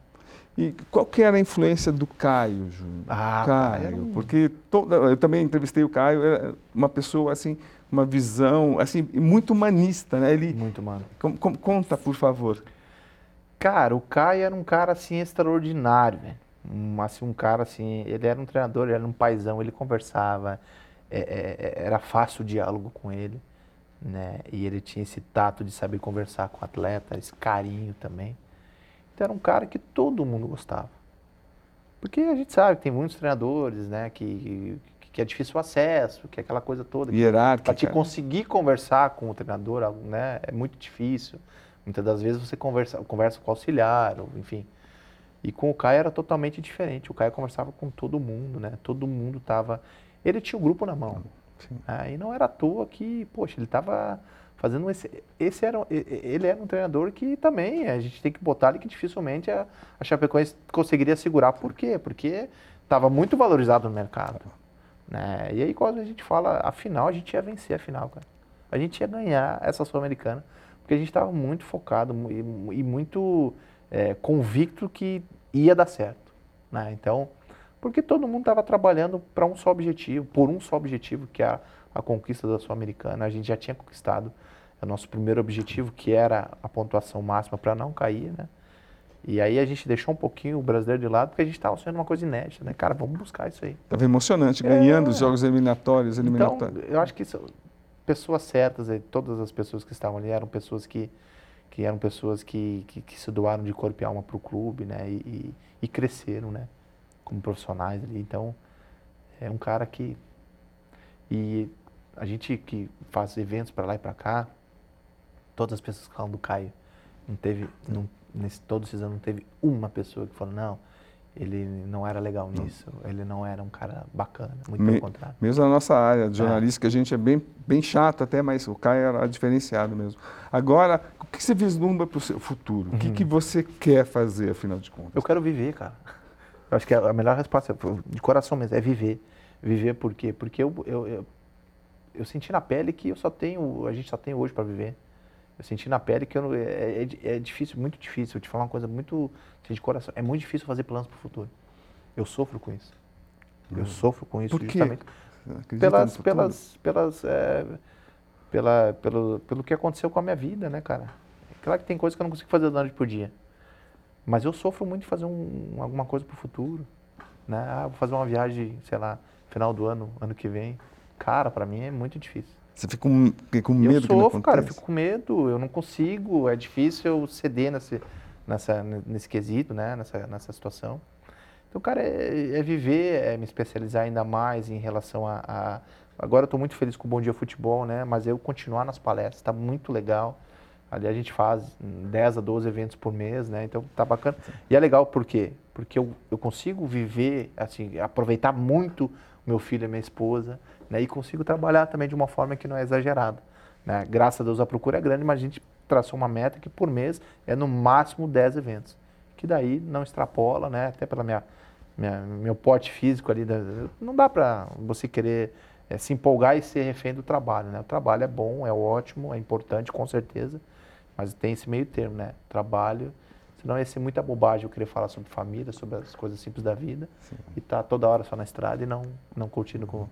E qual que era a influência do Caio, Júnior? Ah, Caio, um... porque toda, eu também entrevistei o Caio, era uma pessoa assim, uma visão assim muito humanista, né? Ele muito humano. Com, com, conta, por favor. Cara, o Caio era um cara assim extraordinário, velho um, assim, um cara assim, ele era um treinador, ele era um paizão, ele conversava, é, é, é, era fácil o diálogo com ele, né? E ele tinha esse tato de saber conversar com o atleta, esse carinho também. Então era um cara que todo mundo gostava. Porque a gente sabe que tem muitos treinadores, né, que, que é difícil o acesso, que é aquela coisa toda. Hierárquica. Para te conseguir conversar com o treinador, né, é muito difícil. Muitas das vezes você conversa, conversa com o auxiliar, ou, enfim. E com o Caio era totalmente diferente. O Caio conversava com todo mundo, né? Todo mundo estava. Ele tinha o grupo na mão. Aí ah, não era à toa que, poxa, ele estava fazendo esse, esse era ele era um treinador que também a gente tem que botar ali que dificilmente a, a Chapecoense conseguiria segurar. Por quê? Porque estava muito valorizado no mercado. Né? E aí quando a gente fala a final, a gente ia vencer a final, cara. A gente ia ganhar essa Sul-Americana, porque a gente estava muito focado e, e muito é, convicto que ia dar certo. Né? Então, porque todo mundo estava trabalhando para um só objetivo, por um só objetivo, que é a, a conquista da Sul-Americana. A gente já tinha conquistado o nosso primeiro objetivo, que era a pontuação máxima para não cair, né? E aí a gente deixou um pouquinho o brasileiro de lado, porque a gente estava sendo uma coisa inédita, né? Cara, vamos buscar isso aí. Estava emocionante, ganhando é. os jogos eliminatórios, eliminatórios. Então, eu acho que isso, pessoas certas, todas as pessoas que estavam ali eram pessoas que que eram pessoas que, que, que se doaram de corpo e alma para o clube, né? E, e, e, cresceram, né? Como profissionais ali. Então, é um cara que... E a gente que faz eventos para lá e para cá, todas as pessoas que falam do Caio, não teve, não, nesse, todos esses anos não teve uma pessoa que falou, não, ele não era legal nisso, ele não era um cara bacana, muito Me, pelo contrário. Mesmo na nossa área de jornalística, é. a gente é bem, bem chato até, mas o Caio era diferenciado mesmo. Agora, o que você vislumbra para o seu futuro? Uhum. O que, que uhum. você quer fazer, afinal de contas? Eu quero viver, cara. Eu acho que a melhor resposta, de coração mesmo, é viver. Viver por quê? Porque eu, eu, eu, eu senti na pele que eu só tenho, a gente só tem hoje para viver. Eu senti na pele que eu, é, é, é, difícil, muito difícil. Eu te falar uma coisa muito assim, de coração. É muito difícil fazer planos para o futuro. Eu sofro com isso. Eu hum. sofro com isso Por justamente pelas, pelas, pelas, é, pela, pelo, pelo que aconteceu com a minha vida, né, cara? Claro que tem coisas que eu não consigo fazer da noite por dia. Mas eu sofro muito de fazer um, alguma coisa para o futuro. Né? Ah, vou fazer uma viagem, sei lá, final do ano, ano que vem. Cara, para mim é muito difícil. Você fica com, com medo eu sofro, cara, eu fico com medo, eu não consigo, é difícil eu ceder nesse, nessa, nesse quesito, né, nessa, nessa situação. Então, cara, é, é viver, é me especializar ainda mais em relação a... a agora eu estou muito feliz com o Bom Dia Futebol, né, mas eu continuar nas palestras, está muito legal. Ali a gente faz 10 a 12 eventos por mês, né? Então tá bacana. E é legal por quê? Porque eu, eu consigo viver, assim, aproveitar muito meu filho e minha esposa, né? E consigo trabalhar também de uma forma que não é exagerada. Né? Graças a Deus a procura é grande, mas a gente traçou uma meta que por mês é no máximo 10 eventos. Que daí não extrapola, né? Até pela minha, minha meu porte físico ali, não dá para você querer é, se empolgar e ser refém do trabalho, né? O trabalho é bom, é ótimo, é importante com certeza, mas tem esse meio termo, né? Trabalho, senão ia ser muita bobagem eu querer falar sobre família, sobre as coisas simples da vida Sim. e estar tá toda hora só na estrada e não, não curtindo com,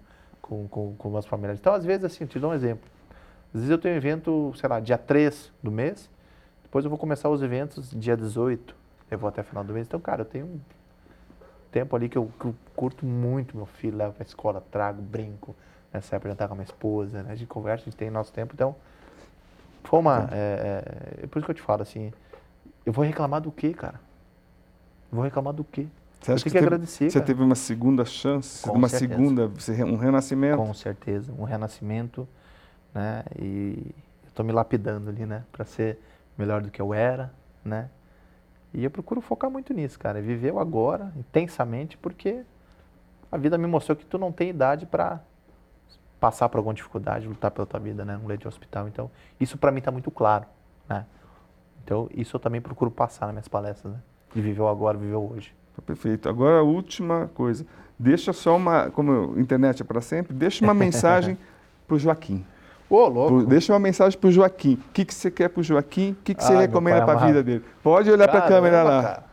com, com, com as famílias. Então, às vezes, assim, te dou um exemplo. Às vezes eu tenho um evento, sei lá, dia 3 do mês, depois eu vou começar os eventos dia 18, eu vou até o final do mês. Então, cara, eu tenho um tempo ali que eu, que eu curto muito meu filho, levo pra escola, trago, brinco, nessa época jantar com a minha esposa, né? A gente conversa, a gente tem nosso tempo, então foi uma. É, é, é, por isso que eu te falo, assim, eu vou reclamar do quê, cara? Eu vou reclamar do quê? Você acha que, que teve, agradecer. Você cara. teve uma segunda chance, Com uma certeza. segunda, um renascimento? Com certeza, um renascimento né? E eu estou me lapidando ali, né? Para ser melhor do que eu era, né? E eu procuro focar muito nisso, cara. Viver o agora intensamente, porque a vida me mostrou que tu não tem idade para passar por alguma dificuldade, lutar pela tua vida, né? Um leite de hospital. Então, isso para mim está muito claro, né? Então, isso eu também procuro passar nas minhas palestras, né? De viver o agora, viver o hoje. Tá perfeito. Agora, a última coisa. Deixa só uma, como a internet é para sempre, deixa uma mensagem para o Joaquim. Ô, louco. Deixa uma mensagem pro Joaquim. O que, que você quer pro Joaquim? O que, que você Ai, recomenda para a vida dele? Pode olhar para a câmera lá. Cara.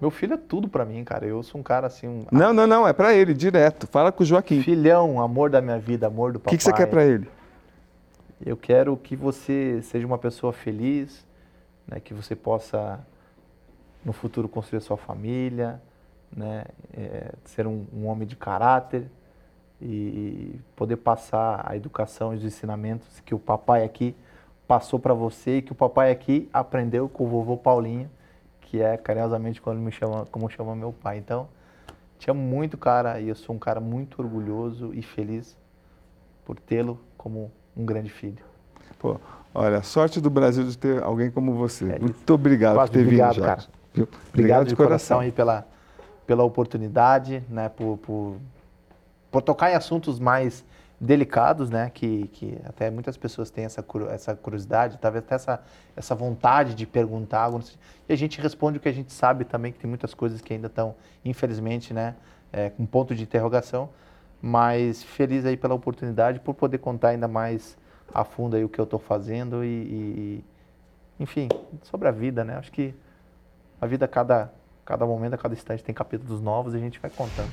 Meu filho é tudo para mim, cara. Eu sou um cara assim. Um... Não, não, não. É para ele, direto. Fala com o Joaquim. Filhão, amor da minha vida, amor do papai. O que, que você quer para ele? Eu quero que você seja uma pessoa feliz, né? que você possa, no futuro, construir sua família, né? É, ser um, um homem de caráter e poder passar a educação e os ensinamentos que o papai aqui passou para você e que o papai aqui aprendeu com o vovô Paulinho, que é carinhosamente quando me chama, como chama meu pai. Então, te amo muito, cara, e eu sou um cara muito orgulhoso e feliz por tê-lo como um grande filho. Pô, olha, sorte do Brasil de ter alguém como você. É muito obrigado Quase por ter obrigado, vindo, cara. Obrigado, obrigado, de coração, coração aí pela, pela oportunidade, né, por, por por tocar em assuntos mais delicados, né, que, que até muitas pessoas têm essa, essa curiosidade, talvez até essa, essa vontade de perguntar e a gente responde o que a gente sabe também, que tem muitas coisas que ainda estão, infelizmente, né, é, com ponto de interrogação, mas feliz aí pela oportunidade, por poder contar ainda mais a fundo aí o que eu estou fazendo e, e, enfim, sobre a vida, né, acho que a vida, cada, cada momento, a cada instante tem capítulos novos e a gente vai contando.